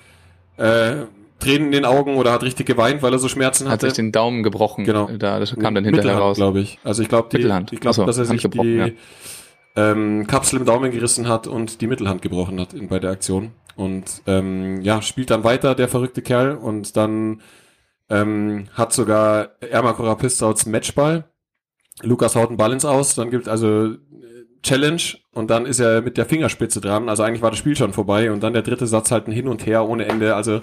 äh, Tränen in den Augen oder hat richtig geweint, weil er so Schmerzen Hat hatte. sich den Daumen gebrochen. Genau. Da, das kam dann hinterher Mittelhand, raus. glaube ich. Also ich glaube, die, Mittelhand. ich glaube, so, dass er sich die ja. ähm, Kapsel im Daumen gerissen hat und die Mittelhand gebrochen hat in, bei der Aktion. Und ähm, ja, spielt dann weiter, der verrückte Kerl. Und dann ähm, hat sogar Ermakora Pistauts Matchball. Lukas haut einen Ball ins Aus, dann gibt also äh, Challenge und dann ist er mit der Fingerspitze dran. Also eigentlich war das Spiel schon vorbei und dann der dritte Satz halt ein Hin und Her ohne Ende. Also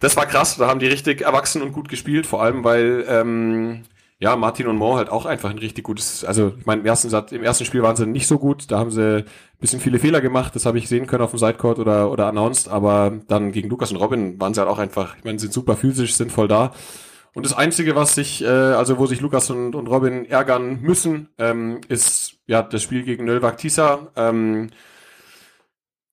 das war krass, da haben die richtig erwachsen und gut gespielt, vor allem weil ähm, ja Martin und Mo halt auch einfach ein richtig gutes, also ich meine im ersten Satz, im ersten Spiel waren sie nicht so gut, da haben sie ein bisschen viele Fehler gemacht, das habe ich sehen können auf dem Sidecourt oder oder announced, aber dann gegen Lukas und Robin waren sie halt auch einfach, ich meine, sind super physisch, sind voll da. Und das Einzige, was sich, äh, also wo sich Lukas und, und Robin ärgern müssen, ähm, ist ja das Spiel gegen Nölvak Tisa. Ähm,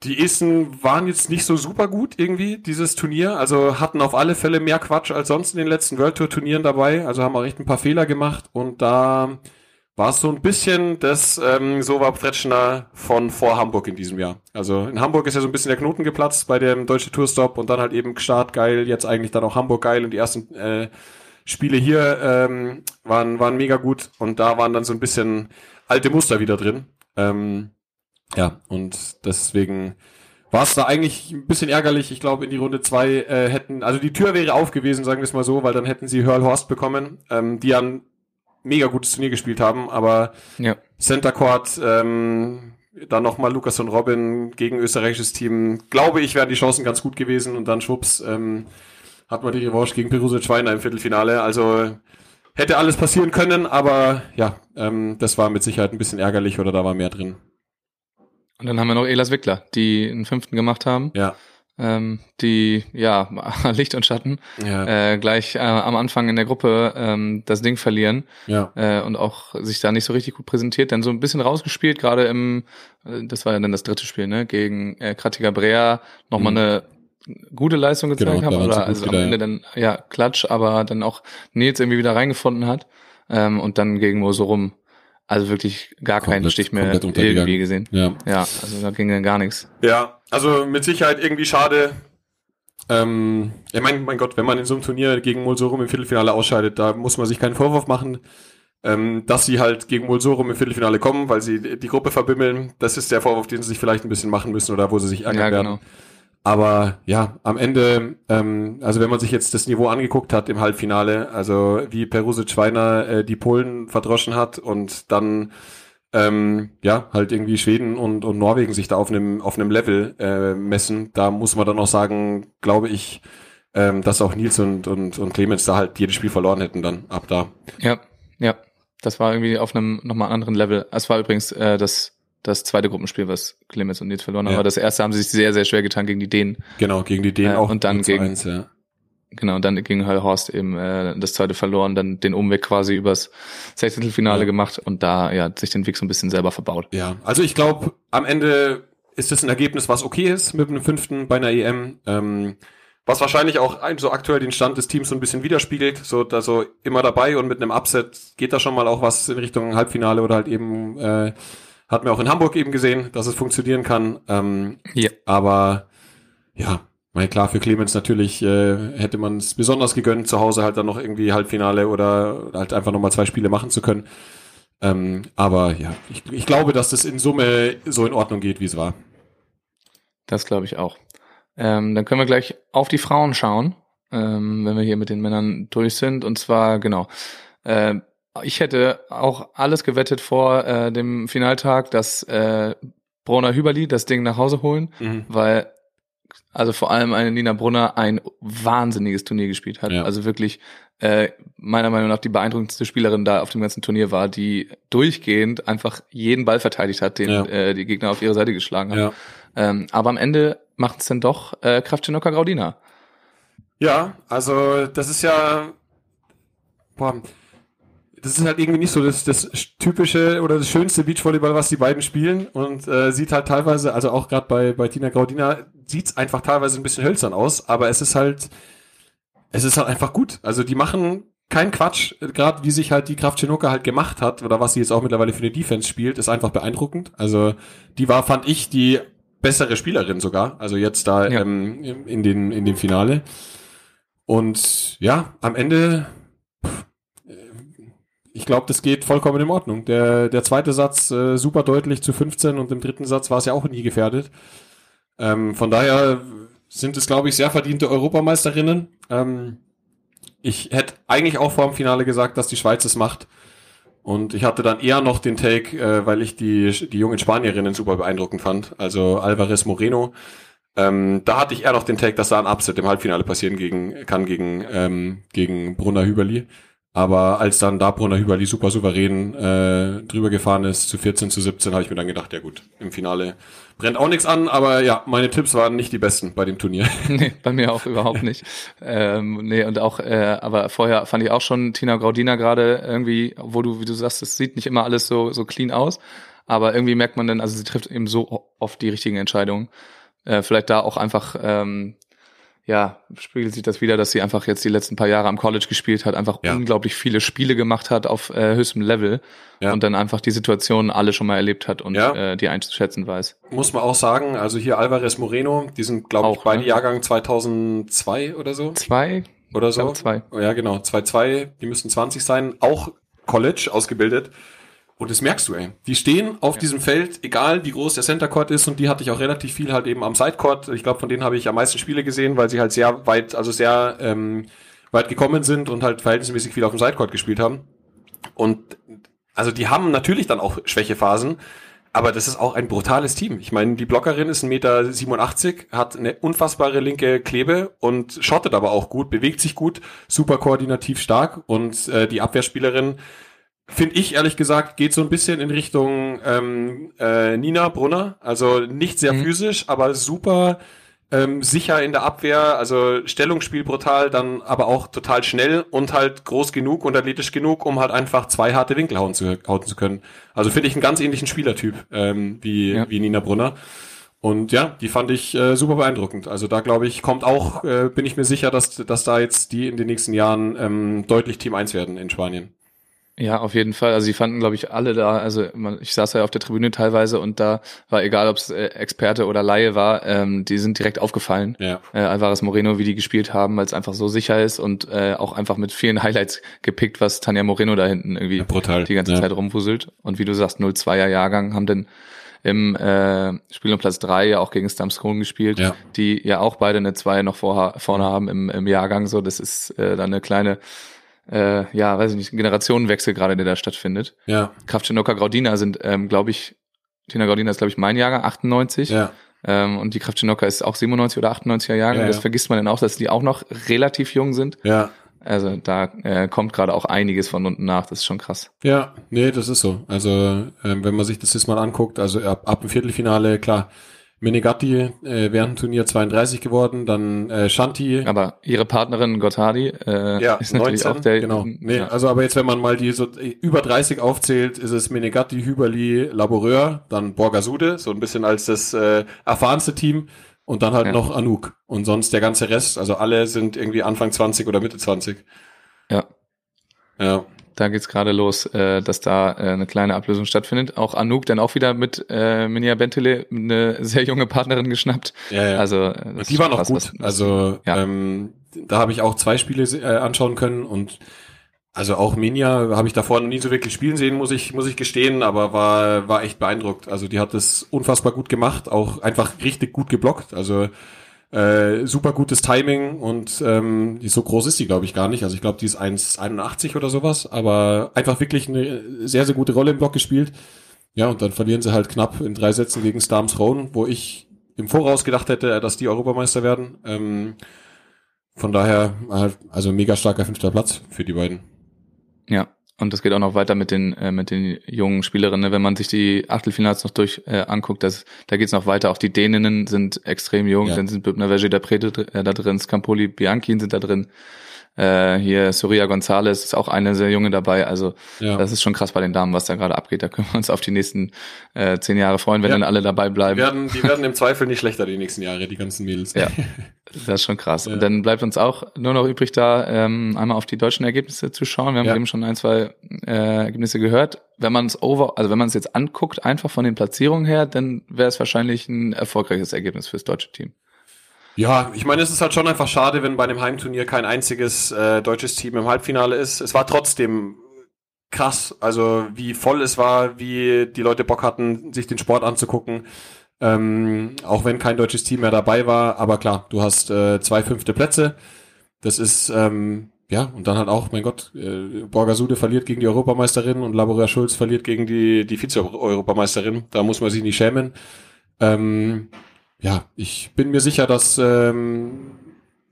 die Esten waren jetzt nicht so super gut irgendwie, dieses Turnier. Also hatten auf alle Fälle mehr Quatsch als sonst in den letzten World Tour Turnieren dabei. Also haben auch echt ein paar Fehler gemacht. Und da war es so ein bisschen das ähm, so war Pretschner von vor Hamburg in diesem Jahr. Also in Hamburg ist ja so ein bisschen der Knoten geplatzt bei dem Deutsche Tourstop und dann halt eben Start geil, jetzt eigentlich dann auch Hamburg geil und die ersten äh, Spiele hier ähm, waren, waren mega gut und da waren dann so ein bisschen alte Muster wieder drin. Ähm, ja, und deswegen war es da eigentlich ein bisschen ärgerlich. Ich glaube, in die Runde zwei äh, hätten, also die Tür wäre auf gewesen, sagen wir es mal so, weil dann hätten sie Hurl Horst bekommen, ähm, die ja ein mega gutes Turnier gespielt haben, aber Ja. Center Court, ähm, dann nochmal Lukas und Robin gegen österreichisches Team. Glaube ich, wären die Chancen ganz gut gewesen und dann schwupps, ähm, hat man die Revanche gegen Perusic Schweiner im Viertelfinale. Also hätte alles passieren können, aber ja, ähm, das war mit Sicherheit ein bisschen ärgerlich oder da war mehr drin. Und dann haben wir noch Elas Wickler, die einen fünften gemacht haben. Ja. Ähm, die, ja, Licht und Schatten, Ja. äh, gleich äh, am Anfang in der Gruppe ähm, das Ding verlieren ja. äh, und auch sich da nicht so richtig gut präsentiert, dann so ein bisschen rausgespielt, gerade im, äh, das war ja dann das dritte Spiel, ne, gegen äh, Kratika Brea nochmal Mhm. eine gute Leistung gezeigt Genau, haben, oder also am wieder, Ende dann, ja, Klatsch, aber dann auch Nils irgendwie wieder reingefunden hat ähm, und dann gegen Mosorum, also wirklich gar keinen Komplett- Stich mehr irgendwie gesehen. Ja. Ja, also da ging dann gar nichts. Ja, also mit Sicherheit irgendwie schade. Ähm, ich meine, mein Gott, wenn man in so einem Turnier gegen Molsorum im Viertelfinale ausscheidet, da muss man sich keinen Vorwurf machen, ähm, dass sie halt gegen Molsorum im Viertelfinale kommen, weil sie die Gruppe verbimmeln. Das ist der Vorwurf, den sie sich vielleicht ein bisschen machen müssen oder wo sie sich ärgern Ja, werden. Aber ja, am Ende, ähm, also wenn man sich jetzt das Niveau angeguckt hat im Halbfinale, also wie Perusic Schweiner äh, die Polen verdroschen hat und dann ähm, ja halt irgendwie Schweden und, und Norwegen sich da auf einem auf einem Level äh, messen, da muss man dann auch sagen, glaube ich, ähm, dass auch Nils und, und, und Clemens da halt jedes Spiel verloren hätten dann ab da. Ja, ja. Das war irgendwie auf einem nochmal anderen Level. Es war übrigens äh, das, das zweite Gruppenspiel, was Clemens und Nils verloren haben. Ja. Aber das erste haben sie sich sehr, sehr schwer getan gegen die Dänen. Genau, gegen die Dänen Äh, auch. und dann 0 zu gegen- 1, ja. Genau, und dann gegen Horst eben äh, das zweite verloren, dann den Umweg quasi übers Sechzehntelfinale Ja. gemacht und da ja sich den Weg so ein bisschen selber verbaut. Ja, also ich glaube, am Ende ist es ein Ergebnis, was okay ist mit einem fünften bei einer EM. Ähm, was wahrscheinlich auch so aktuell den Stand des Teams so ein bisschen widerspiegelt. So, da so immer dabei und mit einem Upset geht da schon mal auch was in Richtung Halbfinale oder halt eben, äh, hat man auch in Hamburg eben gesehen, dass es funktionieren kann. Ähm, Ja. aber ja, Meine, klar, für Clemens natürlich äh, hätte man es besonders gegönnt, zu Hause halt dann noch irgendwie Halbfinale oder halt einfach nochmal zwei Spiele machen zu können. Ähm, aber ja, ich, ich glaube, dass das in Summe so in Ordnung geht, wie es war. Das glaube ich auch. Ähm, dann können wir gleich auf die Frauen schauen, ähm, wenn wir hier mit den Männern durch sind. Und zwar, genau, äh, ich hätte auch alles gewettet vor äh, dem Finaltag, dass äh, Brunner Hüberli das Ding nach Hause holen, Mhm. weil also vor allem eine Nina Brunner ein wahnsinniges Turnier gespielt hat. Ja. Also wirklich äh, meiner Meinung nach die beeindruckendste Spielerin da auf dem ganzen Turnier war, die durchgehend einfach jeden Ball verteidigt hat, den Ja. äh, die Gegner auf ihre Seite geschlagen haben. Ja. Ähm, aber am Ende macht es dann doch äh, Kraftchenoka Graudina. Ja, also das ist ja, boah, das ist halt irgendwie nicht so das, das typische oder das schönste Beachvolleyball, was die beiden spielen und äh, sieht halt teilweise, also auch gerade bei, bei Tina Graudina, sieht's einfach teilweise ein bisschen hölzern aus, aber es ist halt, es ist halt einfach gut. Also die machen kein Quatsch, gerade wie sich halt die Kraft Chinoka halt gemacht hat oder was sie jetzt auch mittlerweile für eine Defense spielt, ist einfach beeindruckend. Also die war, fand ich, die bessere Spielerin sogar, also jetzt da Ja. ähm, in, den, in dem Finale. Und ja, am Ende, ich glaube, das geht vollkommen in Ordnung. Der, der zweite Satz äh, super deutlich zu 15 und im dritten Satz war es ja auch nie gefährdet. Ähm, von daher sind es, glaube ich, sehr verdiente Europameisterinnen. Ähm, ich hätte eigentlich auch vor dem Finale gesagt, dass die Schweiz es macht. Und ich hatte dann eher noch den Take, äh, weil ich die, die jungen Spanierinnen super beeindruckend fand. Also Alvarez Moreno. Ähm, da hatte ich eher noch den Take, dass da ein Upset im Halbfinale passieren gegen, kann gegen, ähm, gegen Brunner Hüberli. Aber als dann da Brunner Hüberli super souverän äh, drüber gefahren ist, zu 14 zu 17, habe ich mir dann gedacht, ja gut, im Finale brennt auch nichts an, aber ja, meine Tipps waren nicht die besten bei dem Turnier. nee, bei mir auch überhaupt nicht. Ähm, nee, und auch, äh, aber vorher fand ich auch schon Tina Graudina gerade irgendwie, wo du, wie du sagst, es sieht nicht immer alles so, so clean aus, aber irgendwie merkt man dann, also sie trifft eben so oft die richtigen Entscheidungen. Äh, vielleicht da auch einfach, ähm, ja, spiegelt sich das wieder, dass sie einfach jetzt die letzten paar Jahre am College gespielt hat, einfach Ja. unglaublich viele Spiele gemacht hat auf äh, höchstem Level Ja. und dann einfach die Situationen alle schon mal erlebt hat und Ja. äh, die einzuschätzen weiß. Muss man auch sagen, also hier Alvarez Moreno, die sind, glaube ich, beide ne? Jahrgang 2002 oder so. Zwei? Oder so. zwei. Oh Ja, genau. 2-2, die müssten 20 sein. Auch College ausgebildet. Und das merkst du, ey. Die stehen auf diesem Feld, egal wie groß der Center Court ist, und die hatte ich auch relativ viel halt eben am Side Court. Ich glaube, von denen habe ich am meisten Spiele gesehen, weil sie halt sehr weit, also sehr ähm, weit gekommen sind und halt verhältnismäßig viel auf dem Side Court gespielt haben. Und also die haben natürlich dann auch Schwächephasen, aber das ist auch ein brutales Team. Ich meine, die Blockerin ist 1,87 Meter, hat eine unfassbare linke Klebe und schottet aber auch gut, bewegt sich gut, super koordinativ stark und äh, die Abwehrspielerin finde ich ehrlich gesagt, geht so ein bisschen in Richtung ähm, äh, Nina Brunner. Also nicht sehr Mhm. physisch, aber super ähm, sicher in der Abwehr. Also Stellungsspiel brutal, dann aber auch total schnell und halt groß genug und athletisch genug, um halt einfach zwei harte Winkel hauen zu, hauen zu können. Also finde ich einen ganz ähnlichen Spielertyp ähm, wie, Ja. wie Nina Brunner. Und ja, die fand ich äh, super beeindruckend. Also da glaube ich, kommt auch, äh, bin ich mir sicher, dass, dass da jetzt die in den nächsten Jahren ähm, deutlich Team 1 werden in Spanien. Ja, auf jeden Fall. Also sie fanden, glaube ich, alle da, also man, ich saß ja auf der Tribüne teilweise und da war egal, ob es äh, Experte oder Laie war, ähm, die sind direkt aufgefallen. Ja. Äh, Alvarez Moreno, wie die gespielt haben, weil es einfach so sicher ist und äh, auch einfach mit vielen Highlights gepickt, was Tanja Moreno da hinten irgendwie Ja, brutal. die ganze Ja. Zeit rumwuselt. Und wie du sagst, 0-2er Jahrgang haben dann im äh, Spiel um Platz drei ja auch gegen Stamskron gespielt, Ja. die ja auch beide eine 2 noch vor, vorne haben im, im Jahrgang. So, das ist äh, dann eine kleine äh, ja, weiß ich nicht, ein Generationenwechsel gerade, der da stattfindet. Ja, Kraftchenoka Graudina sind, ähm, glaube ich, Tina Graudina ist, glaube ich, mein Jahrgang, 98. ja. Ähm, und die Kraftchenoka ist auch 97 oder 98er Jahrgang. Ja, das ja. vergisst man dann auch, dass die auch noch relativ jung sind. Ja, Also da äh, kommt gerade auch einiges von unten nach. Das ist schon krass. ja, nee, das ist so. Also ähm, wenn man sich das jetzt mal anguckt, also ab, ab dem Viertelfinale, klar, Menegatti äh, während dem Turnier 32 geworden, dann äh, Shanti, Aber ihre Partnerin Gottardi äh, ja, ist natürlich 19, auch der. genau. Nee, ja. also aber jetzt, wenn man mal die so äh, über 30 aufzählt, ist es Menegatti, Hüberli, Laboureur, dann Borgasude, so ein bisschen als das äh, erfahrenste Team und dann halt Ja. noch Anouk. Und sonst der ganze Rest, also alle sind irgendwie Anfang 20 oder Mitte 20. ja. Ja. Da geht's gerade los, äh, dass da äh, eine kleine Ablösung stattfindet. Auch Anouk dann auch wieder mit äh, Minia Bentele eine sehr junge Partnerin geschnappt. Ja, ja. Also äh, die war noch gut. was- also Ja. ähm, da habe ich auch zwei Spiele äh, anschauen können und also auch Minja habe ich davor noch nie so wirklich spielen sehen, muss ich muss ich gestehen, aber war war echt beeindruckt. Also die hat das unfassbar gut gemacht, auch einfach richtig gut geblockt. Also äh, super gutes Timing und ähm, die so groß ist die glaube ich gar nicht. Also ich glaube die ist 1,81 oder sowas, aber einfach wirklich eine sehr sehr gute Rolle im Block gespielt. Ja und dann verlieren sie halt knapp in drei Sätzen gegen Starms Roan, wo ich im Voraus gedacht hätte, dass die Europameister werden. Ähm, von daher, halt, also mega starker fünfter Platz für die beiden. Ja, und das geht auch noch weiter mit den äh, mit den jungen Spielerinnen. ne? Wenn man sich die Achtelfinals noch durch äh, anguckt, das, da geht's noch weiter. Auch die Däninnen sind extrem jung. Ja. Dann sind Bübner Verge der Prete äh, da drin, Scampoli, Bianchin sind da drin. Äh, hier Soria Gonzalez ist auch eine sehr junge dabei. Also Ja. das ist schon krass bei den Damen, was da gerade abgeht. Da können wir uns auf die nächsten äh, zehn Jahre freuen, wenn Ja. dann alle dabei Die bleiben. werden, die werden im Zweifel nicht schlechter die nächsten Jahre, die ganzen Mädels. Ja, das ist schon krass. Ja. Und dann bleibt uns auch nur noch übrig, da ähm, einmal auf die deutschen Ergebnisse zu schauen. Wir haben eben schon ein, zwei äh, Ergebnisse gehört. Wenn man es over, also wenn man es jetzt anguckt, einfach von den Platzierungen her, dann wäre es wahrscheinlich ein erfolgreiches Ergebnis fürs deutsche Team. Ja, ich meine, es ist halt schon einfach schade, wenn bei einem Heimturnier kein einziges äh, deutsches Team im Halbfinale ist. Es war trotzdem krass, also wie voll es war, wie die Leute Bock hatten, sich den Sport anzugucken. Ähm, auch wenn kein deutsches Team mehr dabei war, aber klar, du hast äh, zwei fünfte Plätze. Das ist ähm, ja und dann halt auch, mein Gott, äh, Borgasude verliert gegen die Europameisterin und Laboria Schulz verliert gegen die die Vize-Europameisterin. Da muss man sich nicht schämen. Ähm, ja, ich bin mir sicher, dass ähm,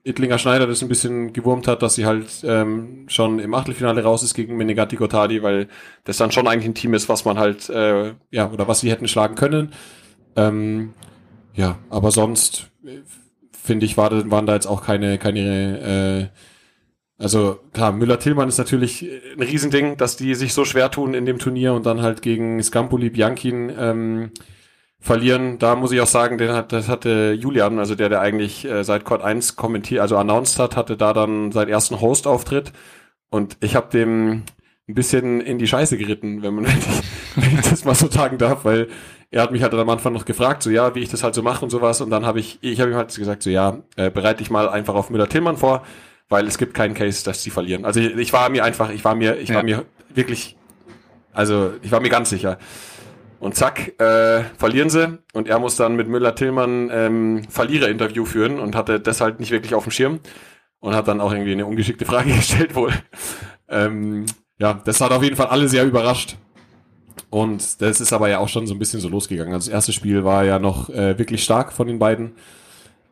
Ittlinger Schneider das ein bisschen gewurmt hat, dass sie halt ähm, schon im Achtelfinale raus ist gegen Menegatti Gottardi, weil das dann schon eigentlich ein Team ist, was man halt, äh, ja, oder was sie hätten schlagen können. Ähm, ja, aber sonst äh, finde ich, waren da jetzt auch keine, keine, äh, also klar, Müller-Tillmann ist natürlich ein Riesending, dass die sich so schwer tun in dem Turnier und dann halt gegen Scampoli, Bianchin ähm, verlieren. Da muss ich auch sagen, den hat, das hatte Julian, also der, der eigentlich äh, seit Court 1 kommentiert, also announced hat, hatte da dann seinen ersten Host-Auftritt und ich habe dem ein bisschen in die Scheiße geritten, wenn man wenn ich das mal so sagen darf, weil er hat mich halt am Anfang noch gefragt, so ja, wie ich das halt so mache und sowas und dann habe ich, ich habe ihm halt gesagt, so ja, äh, bereite dich mal einfach auf Müller-Tillmann vor, weil es gibt keinen Case, dass sie verlieren. Also ich, ich war mir einfach, ich war mir, ich Ja. war mir wirklich, also ich war mir ganz sicher. Und zack, äh, verlieren sie. Und er muss dann mit Müller-Tillmann ähm, Verlierer-Interview führen und hatte das halt nicht wirklich auf dem Schirm. Und hat dann auch irgendwie eine ungeschickte Frage gestellt wohl. ähm, ja, das hat auf jeden Fall alle sehr überrascht. Und das ist aber ja auch schon so ein bisschen so losgegangen. Also das erste Spiel war ja noch äh, wirklich stark von den beiden.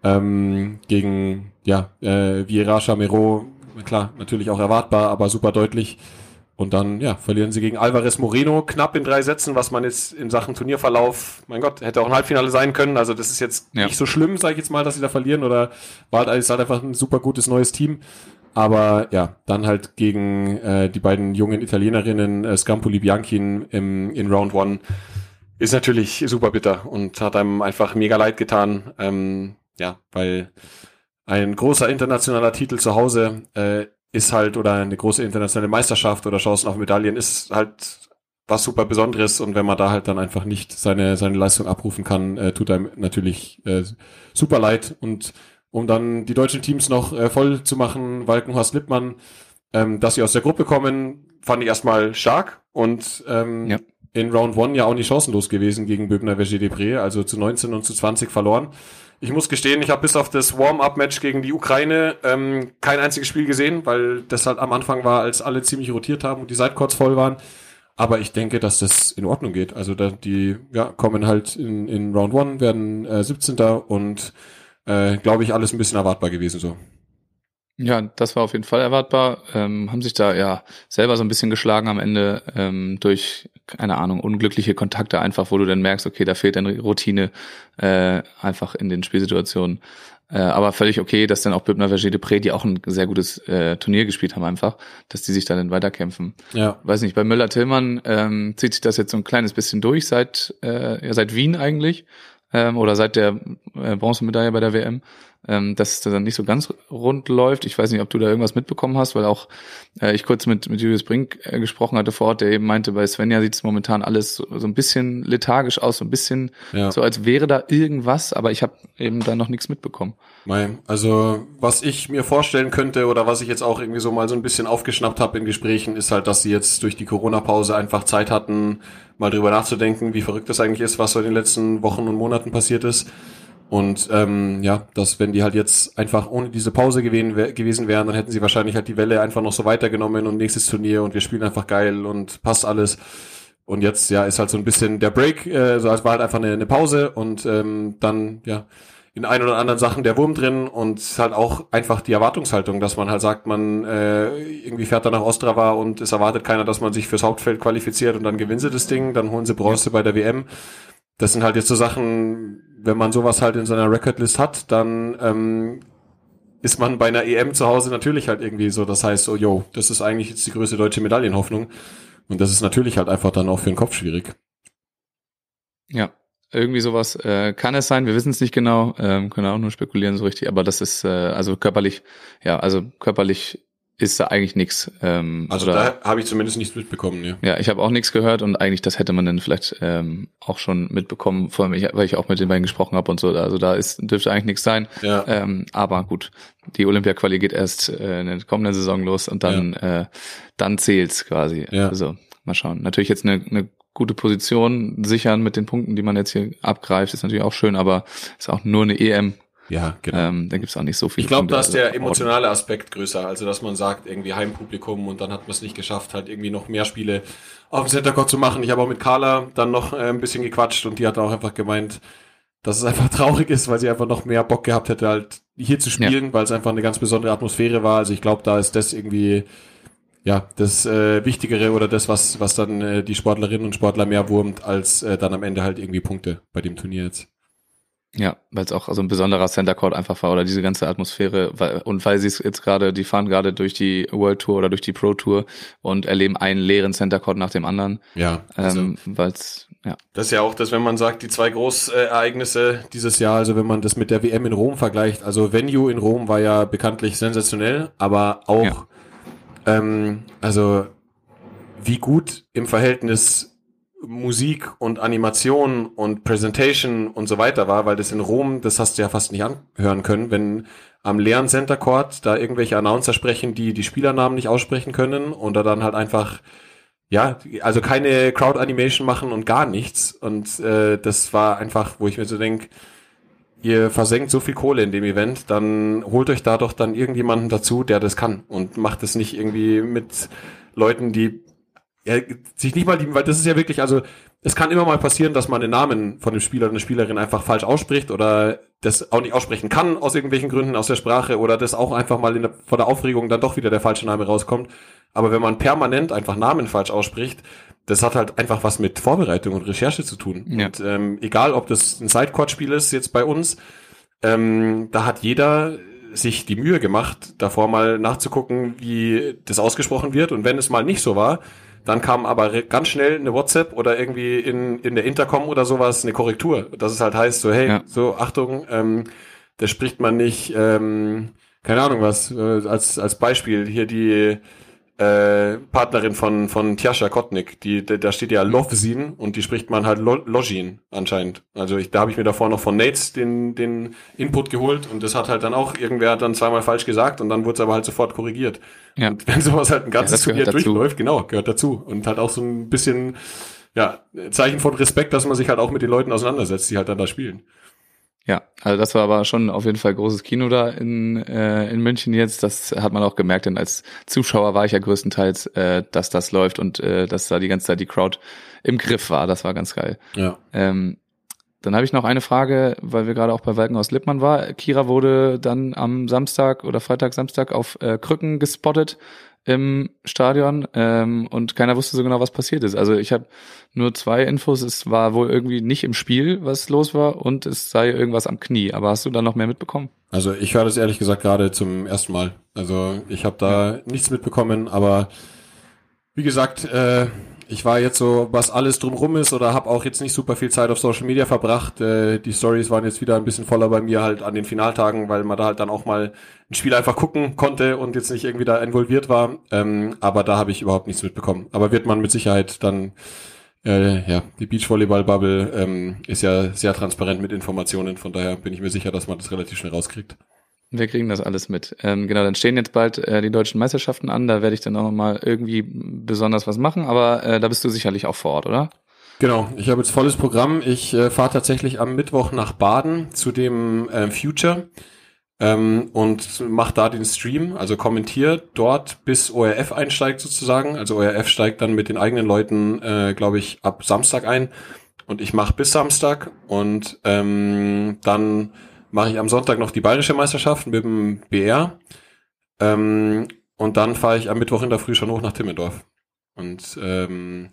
Ähm, gegen, ja, äh, Vieira, Chamero, klar, natürlich auch erwartbar, aber super deutlich. Und dann, ja, verlieren sie gegen Alvarez Moreno knapp in drei Sätzen, was man jetzt in Sachen Turnierverlauf, mein Gott, hätte auch ein Halbfinale sein können. Also das ist jetzt Ja. nicht so schlimm, sage ich jetzt mal, dass sie da verlieren oder war halt, ist halt einfach ein super gutes neues Team. Aber ja, dann halt gegen äh, die beiden jungen Italienerinnen äh, Scampoli Bianchin im, in Round One ist natürlich super bitter und hat einem einfach mega leid getan. Ähm, ja, weil ein großer internationaler Titel zu Hause äh, ist halt oder eine große internationale Meisterschaft oder Chancen auf Medaillen ist halt was super Besonderes und wenn man da halt dann einfach nicht seine seine Leistung abrufen kann, äh, tut einem natürlich äh, super leid und um dann die deutschen Teams noch äh, voll zu machen, Walkenhorst Lippmann, ähm, dass sie aus der Gruppe kommen, fand ich erstmal stark und ähm, Ja. in Round One ja auch nicht chancenlos gewesen gegen Böbner Verger Depré, also zu 19 und zu 20 verloren. Ich muss gestehen, ich habe bis auf das Warm-up-Match gegen die Ukraine ähm, kein einziges Spiel gesehen, weil das halt am Anfang war, als alle ziemlich rotiert haben und die Sidecourts voll waren. Aber ich denke, dass das in Ordnung geht. Also da, die ja, kommen halt in, in Round One, werden äh, 17. und äh, glaube ich, alles ein bisschen erwartbar gewesen so. Ja, das war auf jeden Fall erwartbar. Ähm, haben sich da ja selber so ein bisschen geschlagen am Ende ähm, durch, keine Ahnung, unglückliche Kontakte einfach, wo du dann merkst, okay, da fehlt dann Routine äh, einfach in den Spielsituationen. Äh, aber völlig okay, dass dann auch Bübner Verger Depré, die auch ein sehr gutes äh, Turnier gespielt haben einfach, dass die sich da dann weiterkämpfen. Ja. Weiß nicht, bei Müller-Tillmann ähm, zieht sich das jetzt so ein kleines bisschen durch seit, äh, ja, seit Wien eigentlich ähm, oder seit der äh, Bronzemedaille bei der WM. ähm, dass es dann nicht so ganz rund läuft. Ich weiß nicht, ob du da irgendwas mitbekommen hast, weil auch äh, ich kurz mit, mit Julius Brink äh, gesprochen hatte vor Ort, der eben meinte, bei Svenja sieht es momentan alles so, so ein bisschen lethargisch aus, so ein bisschen Ja. so, als wäre da irgendwas, aber ich habe eben da noch nichts mitbekommen. Mei, Also, was ich mir vorstellen könnte oder was ich jetzt auch irgendwie so mal so ein bisschen aufgeschnappt habe in Gesprächen, ist halt, dass sie jetzt durch die Corona-Pause einfach Zeit hatten, mal drüber nachzudenken, wie verrückt das eigentlich ist, was so in den letzten Wochen und Monaten passiert ist. Und ähm, ja, dass wenn die halt jetzt einfach ohne diese Pause gewesen, gewesen wären, dann hätten sie wahrscheinlich halt die Welle einfach noch so weitergenommen und nächstes Turnier und wir spielen einfach geil und passt alles. Und jetzt ja ist halt so ein bisschen der Break, äh, so als war halt einfach eine, eine Pause und ähm, dann ja in ein oder anderen Sachen der Wurm drin und halt auch einfach die Erwartungshaltung, dass man halt sagt, man äh, irgendwie fährt dann nach Ostrava und es erwartet keiner, dass man sich fürs Hauptfeld qualifiziert und dann gewinnen sie das Ding, dann holen sie Bronze bei der WM. Das sind halt jetzt so Sachen, wenn man sowas halt in seiner Recordlist hat, dann ähm, ist man bei einer EM zu Hause natürlich halt irgendwie so, das heißt so, yo, das ist eigentlich jetzt die größte deutsche Medaillenhoffnung. Und das ist natürlich halt einfach dann auch für den Kopf schwierig. Ja, irgendwie sowas äh, kann es sein. Wir wissen es nicht genau, ähm, können auch nur spekulieren so richtig. Aber das ist äh, also körperlich, ja, also körperlich ist da eigentlich nichts. Ähm, Also oder, da habe ich zumindest nichts mitbekommen, ja. ja, ich habe auch nichts gehört und eigentlich das hätte man dann vielleicht ähm, auch schon mitbekommen, vor allem ich, weil ich auch mit den beiden gesprochen habe und so. Also da ist dürfte eigentlich nichts sein. Ja. Ähm, aber gut, die Olympia-Quali geht erst äh, in der kommenden Saison los und dann äh, dann zählt's quasi. Ja. Also mal schauen. Natürlich jetzt eine, eine gute Position sichern mit den Punkten, die man jetzt hier abgreift, ist natürlich auch schön, aber ist auch nur eine EM. Ja, genau. Ähm, da gibt's auch nicht so viel. ich glaube, da ist der emotionale Aspekt größer. Also, dass man sagt, irgendwie Heimpublikum und dann hat man es nicht geschafft, halt irgendwie noch mehr Spiele auf dem Center Court zu machen. Ich habe auch mit Carla dann noch äh, ein bisschen gequatscht und die hat auch einfach gemeint, dass es einfach traurig ist, weil sie einfach noch mehr Bock gehabt hätte, halt hier zu spielen, weil es einfach eine ganz besondere Atmosphäre war. Also ich glaube, da ist das irgendwie ja das äh, Wichtigere oder das, was was dann äh, die Sportlerinnen und Sportler mehr wurmt, als äh, dann am Ende halt irgendwie Punkte bei dem Turnier jetzt. Ja, weil es auch so ein besonderer Center Court einfach war oder diese ganze Atmosphäre weil, und weil sie es jetzt gerade, die fahren gerade durch die World Tour oder durch die Pro Tour und erleben einen leeren Center Court nach dem anderen, Ja, also ähm, weil es ja Das ist ja auch das, wenn man sagt, die zwei Großereignisse dieses Jahr, also wenn man das mit der WM in Rom vergleicht, also Venue in Rom war ja bekanntlich sensationell, aber auch, Ja. Ähm, also wie gut im Verhältnis Musik und Animation und Presentation und so weiter war, weil das in Rom, das hast du ja fast nicht anhören können, wenn am leeren Center Court da irgendwelche Announcer sprechen, die die Spielernamen nicht aussprechen können und da dann halt einfach ja, also keine Crowd Animation machen und gar nichts. Und äh, das war einfach, wo ich mir so denk, ihr versenkt so viel Kohle in dem Event, dann holt euch da doch dann irgendjemanden dazu, der das kann und macht es nicht irgendwie mit Leuten, die ja, sich nicht mal lieben, weil das ist ja wirklich, also es kann immer mal passieren, dass man den Namen von dem Spieler oder der Spielerin einfach falsch ausspricht oder das auch nicht aussprechen kann aus irgendwelchen Gründen aus der Sprache oder das auch einfach mal in der, vor der Aufregung dann doch wieder der falsche Name rauskommt. Aber wenn man permanent einfach Namen falsch ausspricht, das hat halt einfach was mit Vorbereitung und Recherche zu tun. Ja. Und ähm, egal, ob das ein Sidecourt-Spiel ist jetzt bei uns, ähm, da hat jeder sich die Mühe gemacht, davor mal nachzugucken, wie das ausgesprochen wird. Und wenn es mal nicht so war, dann kam aber ganz schnell eine WhatsApp oder irgendwie in, in der Intercom oder sowas eine Korrektur. Dass es halt heißt, so, hey, Ja. so, Achtung, ähm, das spricht man nicht, ähm, keine Ahnung was, äh, als, als Beispiel hier die äh, Partnerin von, von Tjascha Kotnik, die, da da steht ja Lovzin und die spricht man halt Lo Lojin anscheinend. Also ich, da habe ich mir davor noch von Nates den, den Input geholt und das hat halt dann auch irgendwer dann zweimal falsch gesagt und dann wurde es aber halt sofort korrigiert. Ja. Und wenn sowas halt ein ganzes gehört Turnier durchläuft, genau, gehört dazu. Und halt auch so ein bisschen, ja, Zeichen von Respekt, dass man sich halt auch mit den Leuten auseinandersetzt, die halt dann da spielen. Ja, also das war aber schon auf jeden Fall großes Kino da in, äh, in München jetzt. Das hat man auch gemerkt, denn als Zuschauer war ich ja größtenteils, äh, dass das läuft und äh, dass da die ganze Zeit die Crowd im Griff war. Das war ganz geil. Ja. Ähm, dann habe ich noch eine Frage, weil wir gerade auch bei Walkenhaus Lippmann war. Kira wurde dann am Samstag oder Freitag, Samstag auf äh, Krücken gespottet im Stadion ähm, und keiner wusste so genau, was passiert ist. Also ich habe nur zwei Infos. Es war wohl irgendwie nicht im Spiel, was los war und es sei irgendwas am Knie. Aber hast du da noch mehr mitbekommen? Also ich höre das ehrlich gesagt gerade zum ersten Mal. Also ich habe da nichts mitbekommen, aber wie gesagt, äh, Ich war jetzt so, was alles drumrum ist oder habe auch jetzt nicht super viel Zeit auf Social Media verbracht. Äh, die Stories waren jetzt wieder ein bisschen voller bei mir halt an den Finaltagen, weil man da halt dann auch mal ein Spiel einfach gucken konnte und jetzt nicht irgendwie da involviert war. Ähm, aber da habe ich überhaupt nichts mitbekommen. Aber wird man mit Sicherheit dann äh, ja, die Beachvolleyball-Bubble ähm, ist ja sehr transparent mit Informationen, von daher bin ich mir sicher, dass man das relativ schnell rauskriegt. Wir kriegen das alles mit. Ähm, genau, dann stehen jetzt bald äh, die deutschen Meisterschaften an. Da werde ich dann auch noch mal irgendwie besonders was machen. Aber äh, da bist du sicherlich auch vor Ort, oder? Genau, ich habe jetzt volles Programm. Ich äh, fahre tatsächlich am Mittwoch nach Baden zu dem äh, Future ähm, und mache da den Stream, also kommentiere dort, bis ORF einsteigt sozusagen. Also ORF steigt dann mit den eigenen Leuten, äh, glaube ich, ab Samstag ein und ich mache bis Samstag und ähm, dann mache ich am Sonntag noch die bayerische Meisterschaft mit dem BR. Ähm, und dann fahre ich am Mittwoch in der Früh schon hoch nach Timmendorf. Und ähm,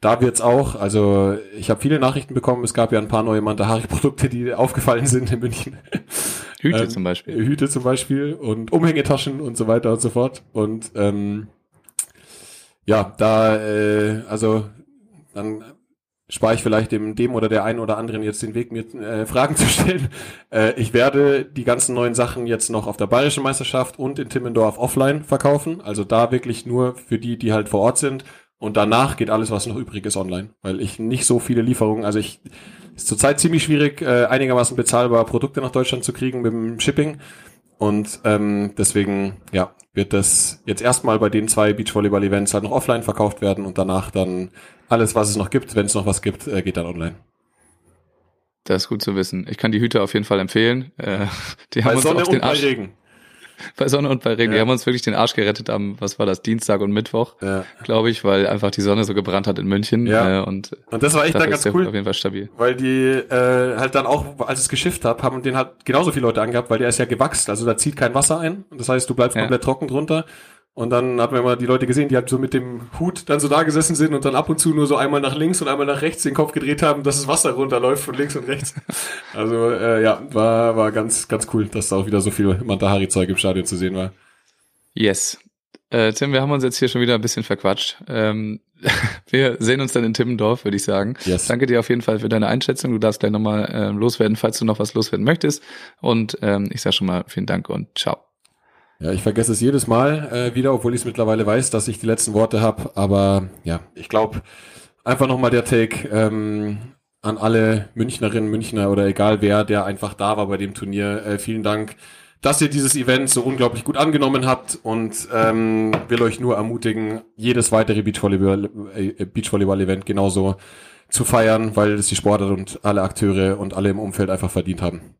da wird's auch, also ich habe viele Nachrichten bekommen, es gab ja ein paar neue Mantahari-Produkte, die aufgefallen sind in München. Hüte Ähm, zum Beispiel. Hüte zum Beispiel und Umhängetaschen und so weiter und so fort. Und ähm, ja, da, äh, also dann spare ich vielleicht dem, dem oder der einen oder anderen jetzt den Weg, mir äh, Fragen zu stellen. Äh, ich werde die ganzen neuen Sachen jetzt noch auf der Bayerischen Meisterschaft und in Timmendorf offline verkaufen. Also da wirklich nur für die, die halt vor Ort sind. Und danach geht alles, was noch übrig ist, online. Weil ich nicht so viele Lieferungen, also ich ist zurzeit ziemlich schwierig, äh, einigermaßen bezahlbare Produkte nach Deutschland zu kriegen mit dem Shipping. Und ähm, deswegen, ja, wird das jetzt erstmal bei den zwei Beachvolleyball-Events halt noch offline verkauft werden und danach dann alles, was es noch gibt, wenn es noch was gibt, äh, geht dann online. Das ist gut zu wissen. Ich kann die Hüte auf jeden Fall empfehlen. Äh, die haben Bei uns Sonne auch den und Arsch, Regen. Bei Sonne und bei Regen. Die Ja. haben uns wirklich den Arsch gerettet am, was war das, Dienstag und Mittwoch, Ja. glaube ich, weil einfach die Sonne so gebrannt hat in München. Ja. Äh, und Und das war echt dann ganz cool. auf jeden Fall stabil. Weil die äh, halt dann auch, als ich es geschifft habe, haben den halt genauso viele Leute angehabt, weil der ist ja gewachst, also da zieht kein Wasser ein. Das heißt, du bleibst komplett trocken drunter. Und dann hat man immer die Leute gesehen, die halt so mit dem Hut dann so da gesessen sind und dann ab und zu nur so einmal nach links und einmal nach rechts den Kopf gedreht haben, dass das Wasser runterläuft von links und rechts. Also äh, ja, war, war ganz, ganz cool, dass da auch wieder so viel Mantahari-Zeug im Stadion zu sehen war. Yes. Äh, Tim, wir haben uns jetzt hier schon wieder ein bisschen verquatscht. Ähm, wir sehen uns dann in Timmendorf, würde ich sagen. Yes. Danke dir auf jeden Fall für deine Einschätzung. Du darfst gleich nochmal ähm, loswerden, falls du noch was loswerden möchtest. Und ähm, ich sage schon mal vielen Dank und ciao. Ja, ich vergesse es jedes Mal äh, wieder, obwohl ich es mittlerweile weiß, dass ich die letzten Worte habe. Aber ja, ich glaube, einfach nochmal der Take ähm, an alle Münchnerinnen, Münchner oder egal wer, der einfach da war bei dem Turnier. Äh, vielen Dank, dass ihr dieses Event so unglaublich gut angenommen habt und ähm, will euch nur ermutigen, jedes weitere äh, Beachvolleyball-Event genauso zu feiern, weil es die Sportler und alle Akteure und alle im Umfeld einfach verdient haben.